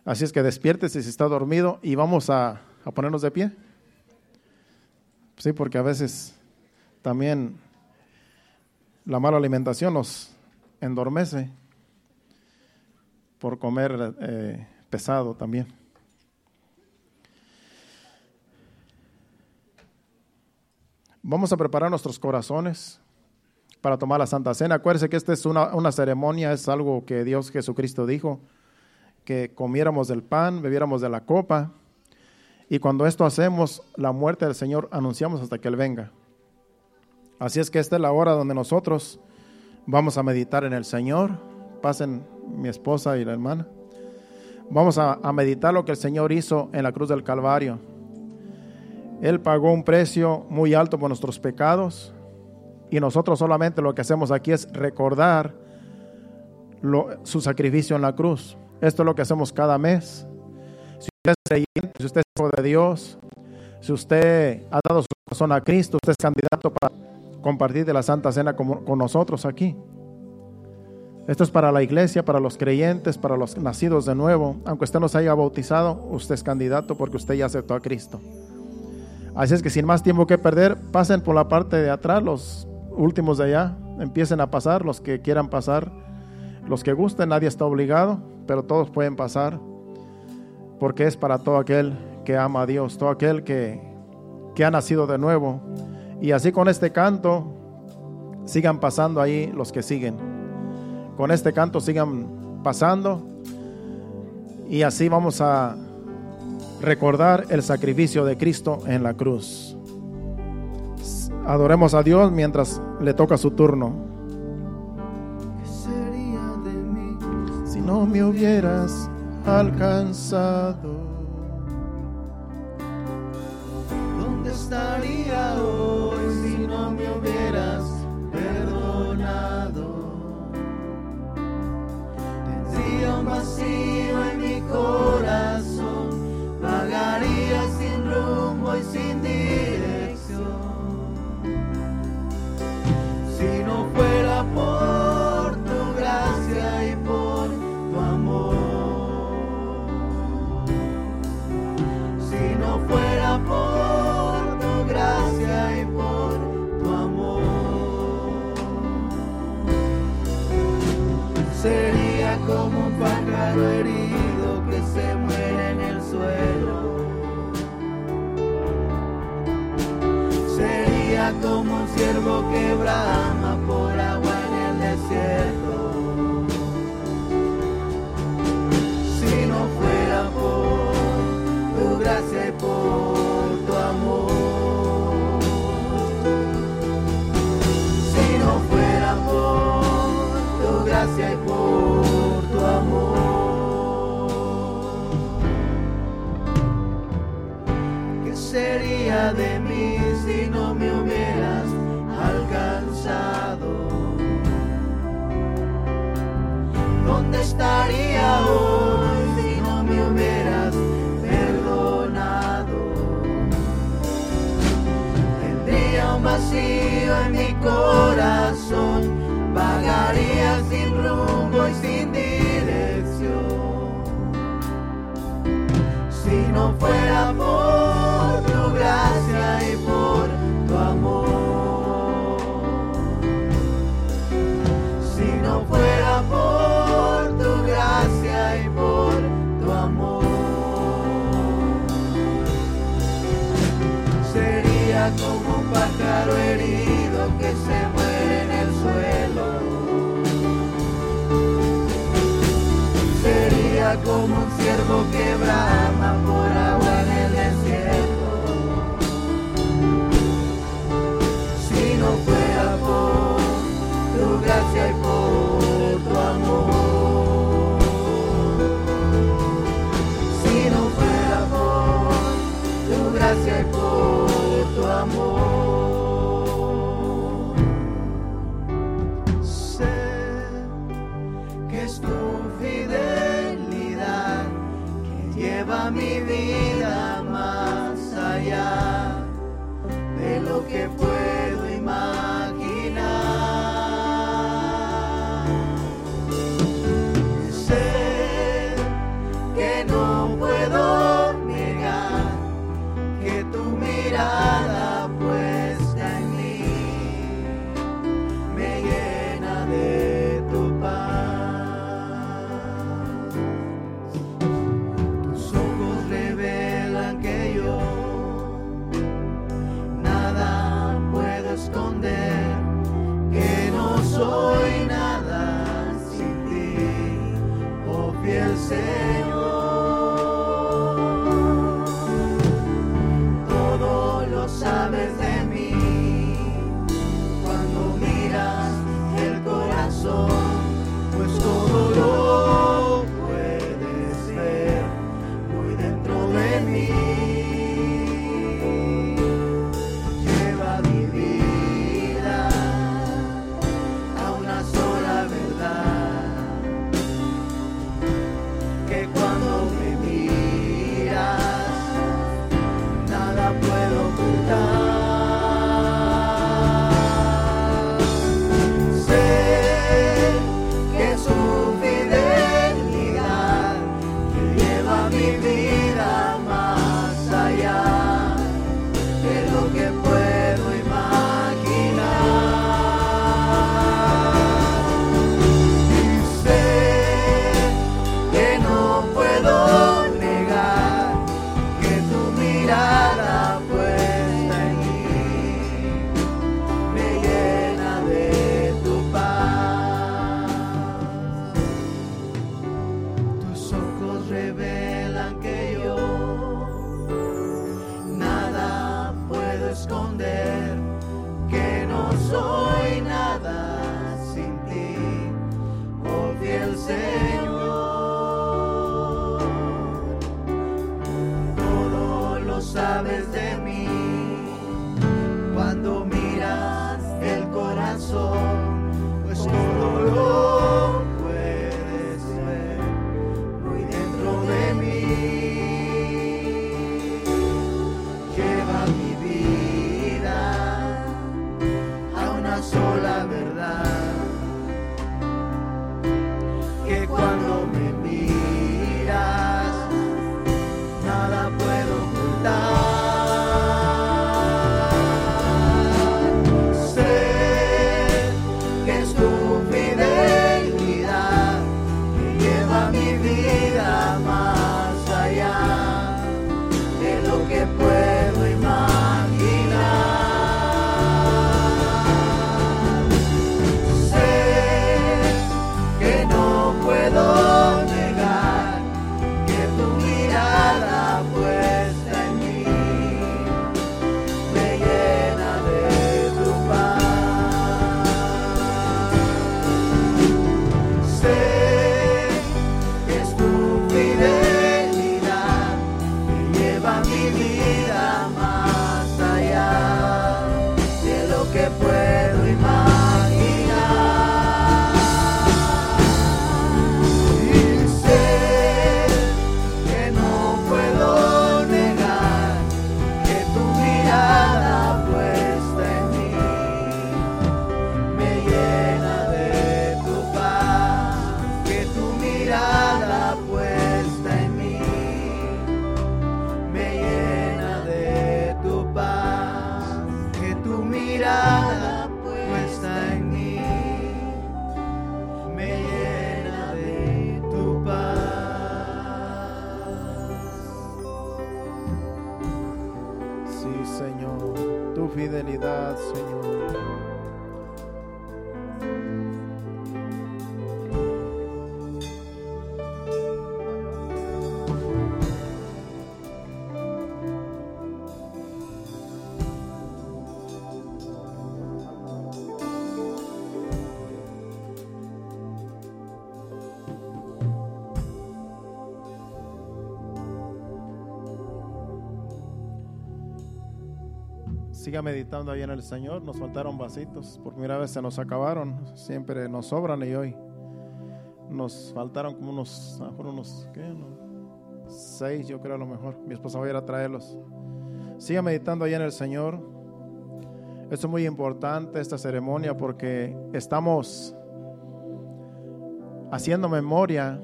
Así es que despiértese si está dormido y vamos a, a ponernos de pie. Sí, porque a veces también la mala alimentación nos endormece por comer eh, pesado también. Vamos a preparar nuestros corazones para tomar la Santa Cena. Acuérdense que esta es una, una, ceremonia, es algo que Dios Jesucristo dijo, que comiéramos del pan, bebiéramos de la copa. Y cuando esto hacemos, la muerte del Señor anunciamos hasta que Él venga. Así es que esta es la hora donde nosotros vamos a meditar en el Señor. Pasen mi esposa y la hermana. Vamos a, a meditar lo que el Señor hizo en la cruz del Calvario él pagó un precio muy alto por nuestros pecados y nosotros solamente lo que hacemos aquí es recordar su sacrificio en la cruz. Esto es lo que hacemos cada mes. Si usted es creyente, si usted es hijo de Dios, si usted ha dado su corazón a Cristo, usted es candidato para compartir de la Santa Cena con, con nosotros aquí. Esto es para la iglesia, para los creyentes, para los nacidos de nuevo. Aunque usted no se haya bautizado, usted es candidato porque usted ya aceptó a Cristo. Así es que sin más tiempo que perder, pasen por la parte de atrás, los últimos de allá, empiecen a pasar, los que quieran pasar, los que gusten, nadie está obligado, pero todos pueden pasar, porque es para todo aquel que ama a Dios, todo aquel que, que ha nacido de nuevo. Y así con este canto, sigan pasando ahí los que siguen. Con este canto sigan pasando y así vamos a recordar el sacrificio de Cristo en la cruz. Adoremos a Dios mientras le toca su turno. ¿Qué sería de mí? Si no me hubieras alcanzado, ¿Dónde estaría hoy si no me hubieras perdonado? Tendría un vacío un ciervo corazón, vagaría sin rumbo y sin dirección. Si no fuera por tu gracia y por tu amor. Si no fuera por tu gracia y por tu amor. Sería como un pájaro herido que se muere en el suelo. Sería como un ciervo que Meditando ahí en el Señor. Nos faltaron vasitos. Por primera vez se nos acabaron. Siempre nos sobran y hoy nos faltaron como unos, a unos, seis, yo creo a lo mejor. Mi esposa va a ir a traerlos. Siga meditando ahí en el Señor. Esto es muy importante, esta ceremonia, porque estamos haciendo memoria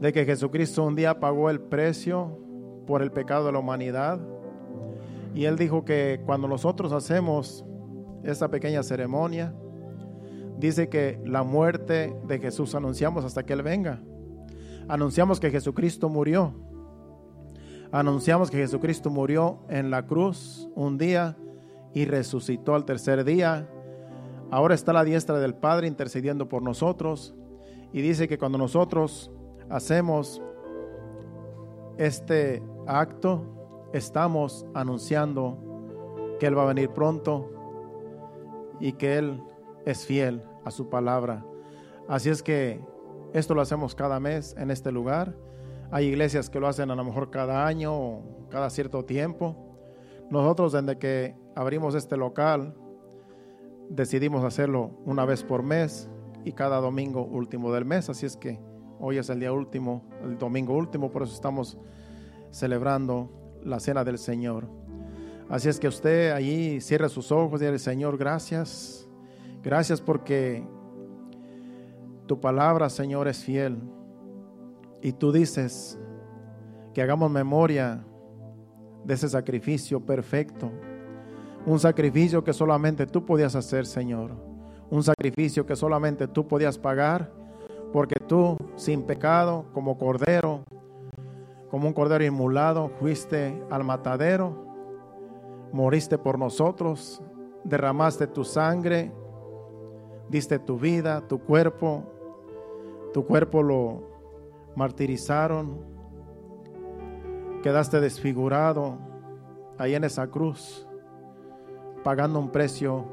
de que Jesucristo un día pagó el precio por el pecado de la humanidad. Y Él dijo que cuando nosotros hacemos esta pequeña ceremonia, dice que la muerte de Jesús anunciamos hasta que Él venga. Anunciamos que Jesucristo murió. Anunciamos que Jesucristo murió en la cruz un día y resucitó al tercer día. Ahora está la diestra del Padre intercediendo por nosotros. Y dice que cuando nosotros hacemos este acto, estamos anunciando que Él va a venir pronto y que Él es fiel a su palabra. Así es que esto lo hacemos cada mes en este lugar. Hay iglesias que lo hacen a lo mejor cada año o cada cierto tiempo. Nosotros desde que abrimos este local decidimos hacerlo una vez por mes y cada domingo último del mes. Así es que hoy es el día último, el domingo último, por eso estamos celebrando la cena del Señor. Así es que usted allí cierre sus ojos y diga, Señor, gracias. Gracias porque tu palabra, Señor, es fiel. Y tú dices que hagamos memoria de ese sacrificio perfecto. Un sacrificio que solamente tú podías hacer, Señor. Un sacrificio que solamente tú podías pagar. Porque tú, sin pecado, como cordero, como un cordero inmulado, fuiste al matadero, moriste por nosotros, derramaste tu sangre, diste tu vida, tu cuerpo, tu cuerpo lo martirizaron, quedaste desfigurado ahí en esa cruz, pagando un precio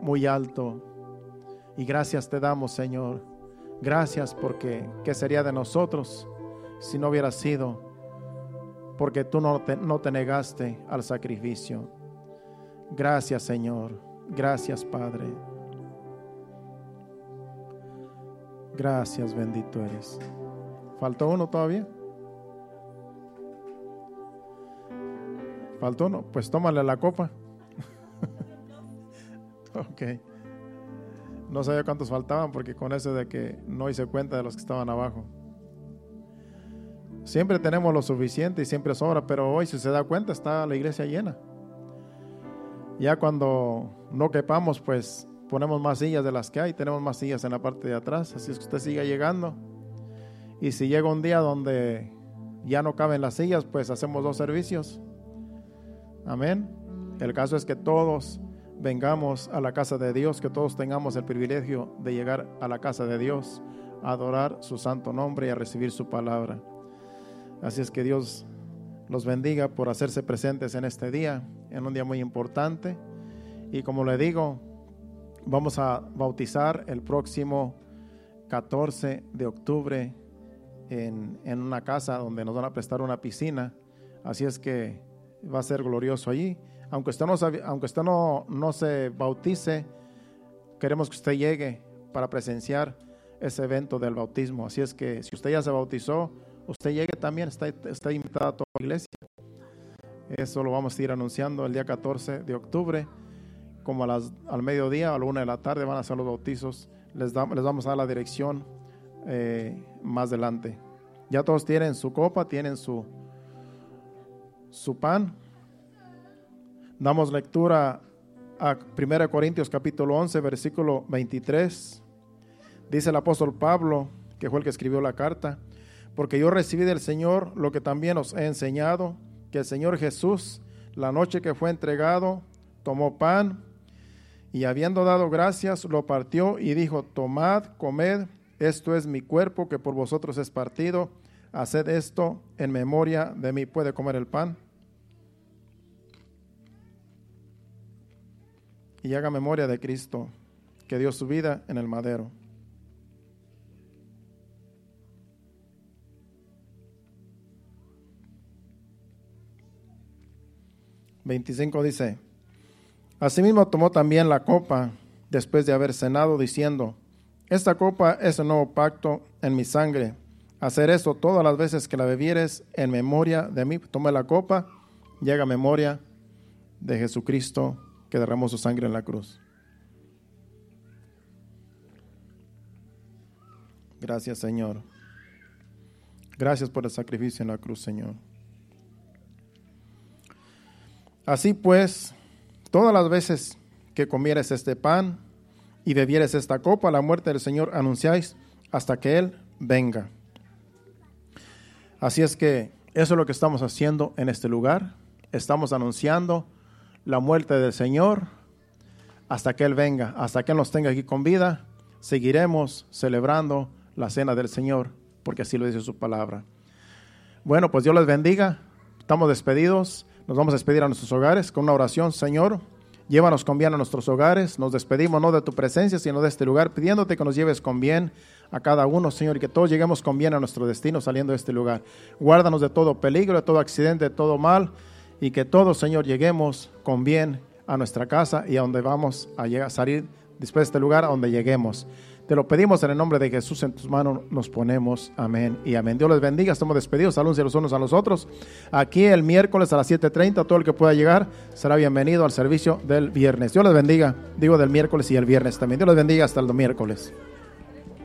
muy alto. Y gracias te damos, Señor, Gracias porque qué sería de nosotros si no hubiera sido porque tú no te, no te negaste al sacrificio. Gracias Señor, gracias Padre. Gracias, bendito eres. ¿Faltó uno todavía? ¿Faltó uno? Pues tómale la copa. ok. No sabía cuántos faltaban porque con eso de que no hice cuenta de los que estaban abajo. Siempre tenemos lo suficiente y siempre sobra, pero hoy si se da cuenta está la iglesia llena. Ya cuando no quepamos, pues ponemos más sillas de las que hay, tenemos más sillas en la parte de atrás, así es que usted siga llegando. Y si llega un día donde ya no caben las sillas, pues hacemos dos servicios. Amén. El caso es que todos vengamos a la casa de Dios, que todos tengamos el privilegio de llegar a la casa de Dios, a adorar su santo nombre y a recibir su palabra. Así es que Dios los bendiga por hacerse presentes en este día, en un día muy importante. Y como le digo, vamos a bautizar el próximo 14 de octubre en, en, una casa donde nos van a prestar una piscina. Así es que va a ser glorioso allí. Aunque usted no, aunque usted no, no se bautice, queremos que usted llegue para presenciar ese evento del bautismo. Así es que si usted ya se bautizó, usted llegue también, está, está invitado a toda la iglesia. Eso lo vamos a ir anunciando el día 14 de octubre como a las, al mediodía, a la una de la tarde van a hacer los bautizos. Les, les vamos a dar la dirección eh, más adelante. Ya todos tienen su copa, tienen su, su pan. Damos lectura a 1 Corintios capítulo 11, versículo 23. Dice el apóstol Pablo, que fue el que escribió la carta, porque yo recibí del Señor lo que también os he enseñado, que el Señor Jesús, la noche que fue entregado, tomó pan y habiendo dado gracias, lo partió y dijo, tomad, comed, esto es mi cuerpo que por vosotros es partido, haced esto en memoria de mí. ¿Puede comer el pan? Y haga memoria de Cristo, que dio su vida en el madero. Veinticinco dice, Asimismo tomó también la copa después de haber cenado, diciendo, Esta copa es el nuevo pacto en mi sangre. Hacer esto todas las veces que la bebieres en memoria de mí. Tome la copa y haga memoria de Jesucristo que derramó su sangre en la cruz. Gracias, Señor. Gracias por el sacrificio en la cruz, Señor. Así pues, Todas las veces que comieres este pan y bebieres esta copa, la muerte del Señor anunciáis hasta que Él venga. Así es que eso es lo que estamos haciendo en este lugar. Estamos anunciando la muerte del Señor hasta que Él venga, hasta que Él nos tenga aquí con vida. Seguiremos celebrando la cena del Señor, porque así lo dice su palabra. Bueno, pues Dios les bendiga. Estamos despedidos. Nos vamos a despedir a nuestros hogares con una oración. Señor, llévanos con bien a nuestros hogares. Nos despedimos no de tu presencia, sino de este lugar, pidiéndote que nos lleves con bien a cada uno, Señor, y que todos lleguemos con bien a nuestro destino saliendo de este lugar. Guárdanos de todo peligro, de todo accidente, de todo mal, y que todos, Señor, lleguemos con bien a nuestra casa y a donde vamos a, llegar, salir después de este lugar, a donde lleguemos. Te lo pedimos en el nombre de Jesús, en tus manos nos ponemos. Amén y amén. Dios les bendiga, estamos despedidos, saludos los unos a los otros. Aquí el miércoles a las 7.30, todo el que pueda llegar será bienvenido al servicio del viernes. Dios les bendiga, digo del miércoles y el viernes también. Dios les bendiga hasta el miércoles.